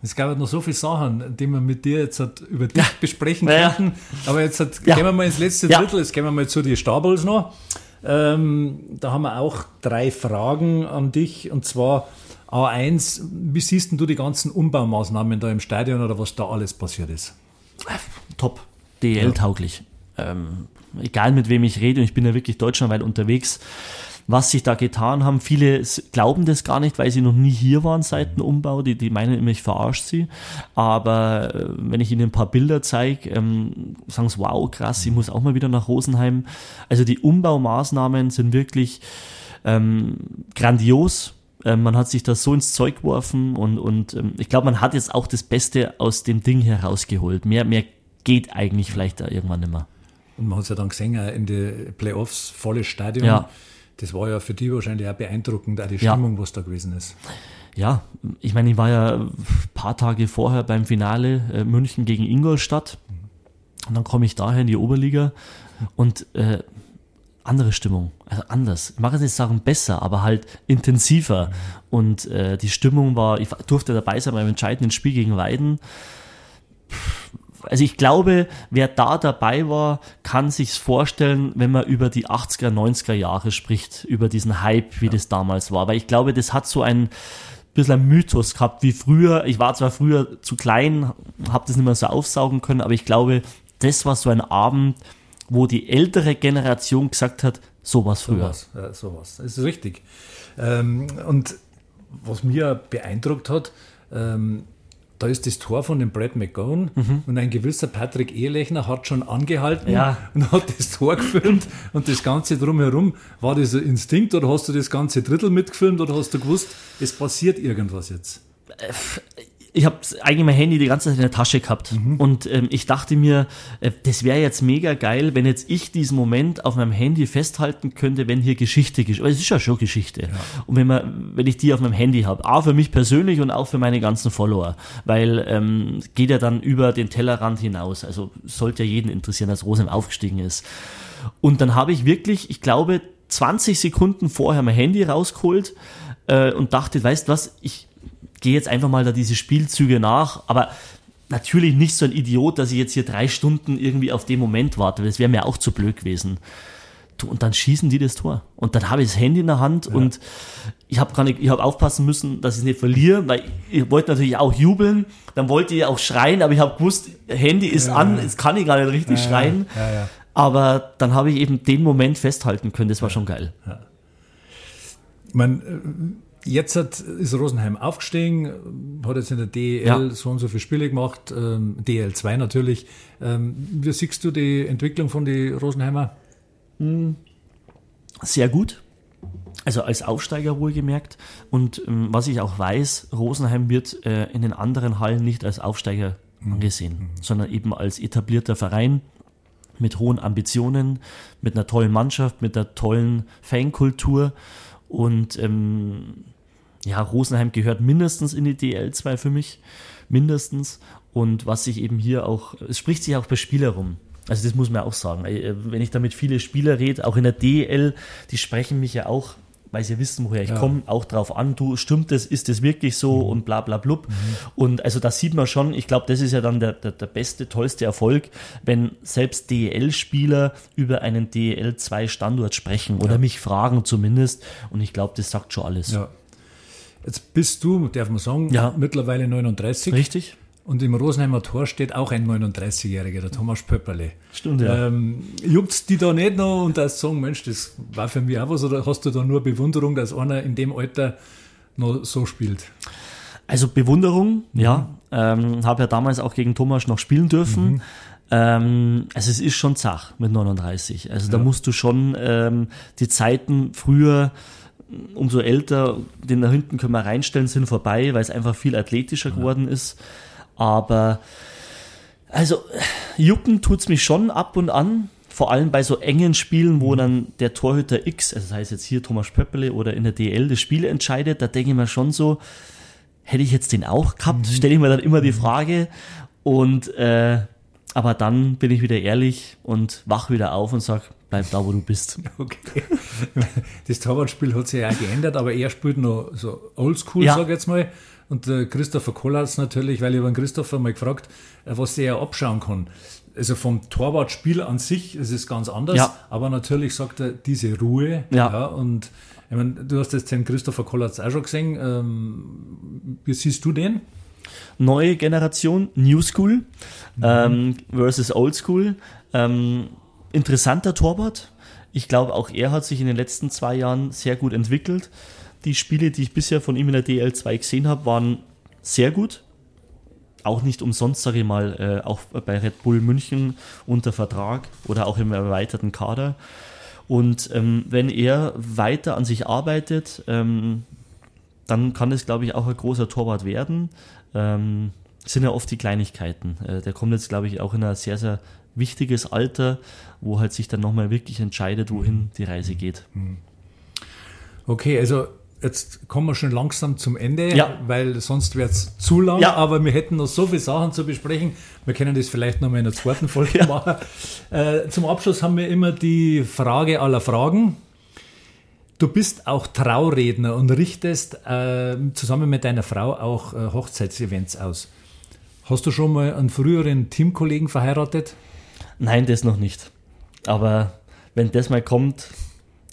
Es gab halt noch so viele Sachen, die wir mit dir jetzt halt über dich ja. besprechen ja, könnten. Aber jetzt halt, ja. gehen wir mal ins letzte Drittel, jetzt gehen wir mal zu den Stabels noch. Ähm, da haben wir auch drei Fragen an dich. Und zwar A1, wie siehst du die ganzen Umbaumaßnahmen da im Stadion oder was da alles passiert ist? top, DL-tauglich. Ja. Ähm, egal mit wem ich rede, und ich bin ja wirklich deutschlandweit unterwegs, was sich da getan haben. Viele glauben das gar nicht, weil sie noch nie hier waren seit dem Umbau. Die, die meinen immer, ich verarsche sie. Aber äh, wenn ich ihnen ein paar Bilder zeige, ähm, sagen sie, wow, krass, ich muss auch mal wieder nach Rosenheim. Also die Umbaumaßnahmen sind wirklich ähm, grandios. Ähm, man hat sich da so ins Zeug geworfen und, und ähm, ich glaube, man hat jetzt auch das Beste aus dem Ding herausgeholt. Mehr, mehr geht eigentlich vielleicht da irgendwann nicht mehr. Und man hat es ja dann gesehen, in den Playoffs, volles Stadion. Ja. Das war ja für die wahrscheinlich auch beeindruckend, auch die Stimmung, ja. was da gewesen ist. Ja, ich meine, ich war ja ein paar Tage vorher beim Finale äh, München gegen Ingolstadt. Und dann komme ich daher in die Oberliga und äh, andere Stimmung, also anders. Ich mache jetzt nicht sagen besser, aber halt intensiver. Und äh, die Stimmung war, ich durfte dabei sein beim entscheidenden Spiel gegen Weiden. Also ich glaube, wer da dabei war, kann sich's vorstellen, wenn man über die 80er, 90er Jahre spricht, über diesen Hype, wie ja. das damals war. Weil ich glaube, das hat so ein bisschen ein Mythos gehabt, wie früher. Ich war zwar früher zu klein, habe das nicht mehr so aufsaugen können, aber ich glaube, das war so ein Abend, wo die ältere Generation gesagt hat, sowas früher. Sowas, ja, sowas. Das ist richtig. Ähm, und was mir beeindruckt hat, ähm, da ist das Tor von dem Brad McGowan mhm. und ein gewisser Patrick Ehrlechner hat schon angehalten ja. und hat das Tor gefilmt und das Ganze drumherum. War das ein Instinkt oder hast du das ganze Drittel mitgefilmt oder hast du gewusst, es passiert irgendwas jetzt? Ich habe eigentlich mein Handy die ganze Zeit in der Tasche gehabt mhm. und ähm, ich dachte mir, äh, das wäre jetzt mega geil, wenn jetzt ich diesen Moment auf meinem Handy festhalten könnte, wenn hier Geschichte geschieht. Aber es ist ja schon Geschichte. Ja. Und wenn man, wenn ich die auf meinem Handy habe, auch für mich persönlich und auch für meine ganzen Follower, weil ähm, geht ja dann über den Tellerrand hinaus. Also sollte ja jeden interessieren, dass Rosem aufgestiegen ist. Und dann habe ich wirklich, ich glaube, 20 Sekunden vorher mein Handy rausgeholt äh, und dachte, weißt was, ich gehe jetzt einfach mal da diese Spielzüge nach, aber natürlich nicht so ein Idiot, dass ich jetzt hier drei Stunden irgendwie auf den Moment warte. Das wäre mir auch zu blöd gewesen. Und dann schießen die das Tor. Und dann habe ich das Handy in der Hand ja. und ich habe habe aufpassen müssen, dass ich es nicht verliere, weil ich wollte natürlich auch jubeln. Dann wollte ich auch schreien, aber ich habe gewusst, Handy ist ja, an, jetzt kann ich gar nicht richtig ja, schreien. Aber dann habe ich eben den Moment festhalten können. Das war schon geil. Ich meine, Jetzt hat, ist Rosenheim aufgestiegen, hat jetzt in der DEL ja. so und so viele Spiele gemacht, ähm, DEL 2 natürlich. Ähm, wie siehst du die Entwicklung von den Rosenheimer? Hm, sehr gut. Also als Aufsteiger wohlgemerkt. Und ähm, was ich auch weiß, Rosenheim wird äh, in den anderen Hallen nicht als Aufsteiger mhm. angesehen, mhm. sondern eben als etablierter Verein mit hohen Ambitionen, mit einer tollen Mannschaft, mit einer tollen Fankultur. Und ähm, ja, Rosenheim gehört mindestens in die DL2 für mich. Mindestens. Und was sich eben hier auch, es spricht sich auch bei Spieler rum. Also das muss man auch sagen. Äh, wenn ich damit viele Spieler rede, auch in der DL, die sprechen mich ja auch, weil sie wissen, woher ich ja. komme, auch drauf an, du, stimmt das, ist das wirklich so mhm. und bla bla blub. Mhm. Und also da sieht man schon, ich glaube, das ist ja dann der, der, der beste, tollste Erfolg, wenn selbst DEL-Spieler über einen DEL-2-Standort sprechen oder ja. mich fragen zumindest. Und ich glaube, das sagt schon alles. Ja. Jetzt bist du, darf man sagen, ja. mittlerweile 39. Richtig. Und im Rosenheimer Tor steht auch ein 39-Jähriger, der Thomas Pöpperle. Stimmt, ja. Ähm, juckt's die da nicht noch und das sagen, Mensch, das war für mich auch was, oder hast du da nur Bewunderung, dass einer in dem Alter noch so spielt? Also Bewunderung, mhm. ja. Ähm, Habe ja damals auch gegen Thomas noch spielen dürfen. Mhm. Ähm, also es ist schon zach mit 39. Also ja. da musst du schon ähm, die Zeiten früher umso älter, den da hinten können wir reinstellen, sind vorbei, weil es einfach viel athletischer geworden ist. Aber also jucken tut's mich schon ab und an, vor allem bei so engen Spielen, wo dann der Torhüter X, also das heißt jetzt hier Thomas Pöppele oder in der DL das Spiel entscheidet, da denke ich mir schon so, hätte ich jetzt den auch gehabt, mhm. stelle ich mir dann immer die Frage. Und äh, aber dann bin ich wieder ehrlich und wach wieder auf und sag, bleib da, wo du bist. Okay. Das Torwartspiel hat sich ja auch geändert, aber er spielt noch so oldschool, ja. sag ich jetzt mal. Und äh, Christopher Kollatz natürlich, weil ich über den Christopher mal gefragt, äh, was er abschauen kann. Also vom Torwartspiel an sich ist es ganz anders, ja. aber natürlich sagt er diese Ruhe. Ja. ja und ich meine, du hast jetzt den Christopher Kollatz auch schon gesehen. Ähm, wie siehst du den? Neue Generation, New School mhm. ähm, versus Old School. Ähm, interessanter Torwart. Ich glaube, auch er hat sich in den letzten zwei Jahren sehr gut entwickelt. Die Spiele, die ich bisher von ihm in der DL2 gesehen habe, waren sehr gut. Auch nicht umsonst, sage ich mal, äh, auch bei Red Bull München unter Vertrag oder auch im erweiterten Kader. Und ähm, wenn er weiter an sich arbeitet, ähm, dann kann es, glaube ich, auch ein großer Torwart werden. Ähm, sind ja oft die Kleinigkeiten. Äh, der kommt jetzt, glaube ich, auch in ein sehr, sehr wichtiges Alter, wo halt sich dann nochmal wirklich entscheidet, wohin die Reise geht. Okay, also jetzt kommen wir schon langsam zum Ende, ja. weil sonst wird es zu lang, ja. aber wir hätten noch so viele Sachen zu besprechen. Wir können das vielleicht noch mal in der zweiten Folge ja. machen. Äh, zum Abschluss haben wir immer die Frage aller Fragen. Du bist auch Trauredner und richtest äh, zusammen mit deiner Frau auch äh, Hochzeitsevents aus. Hast du schon mal einen früheren Teamkollegen verheiratet? Nein, das noch nicht. Aber wenn das mal kommt,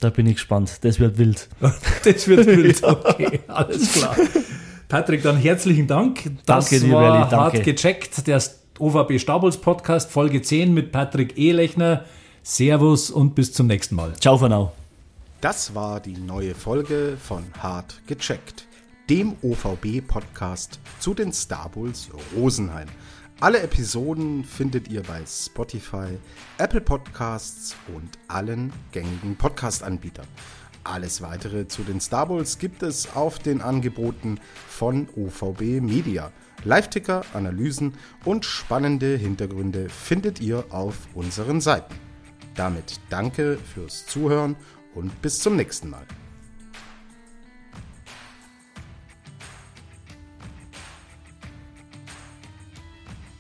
da bin ich gespannt. Das wird wild. das wird wild, okay, alles klar. Patrick, dann herzlichen Dank. Das danke dir, war danke. hart gecheckt. Der OVB Stables Podcast, Folge 10 mit Patrick Ehlechner. Servus und bis zum nächsten Mal. Ciao for now. Das war die neue Folge von Hart gecheckt, dem OVB-Podcast zu den Star Bulls Rosenheim. Alle Episoden findet ihr bei Spotify, Apple Podcasts und allen gängigen Podcast-Anbietern. Alles weitere zu den Star Bulls gibt es auf den Angeboten von OVB Media. Live-Ticker, Analysen und spannende Hintergründe findet ihr auf unseren Seiten. Damit danke fürs Zuhören und bis zum nächsten Mal.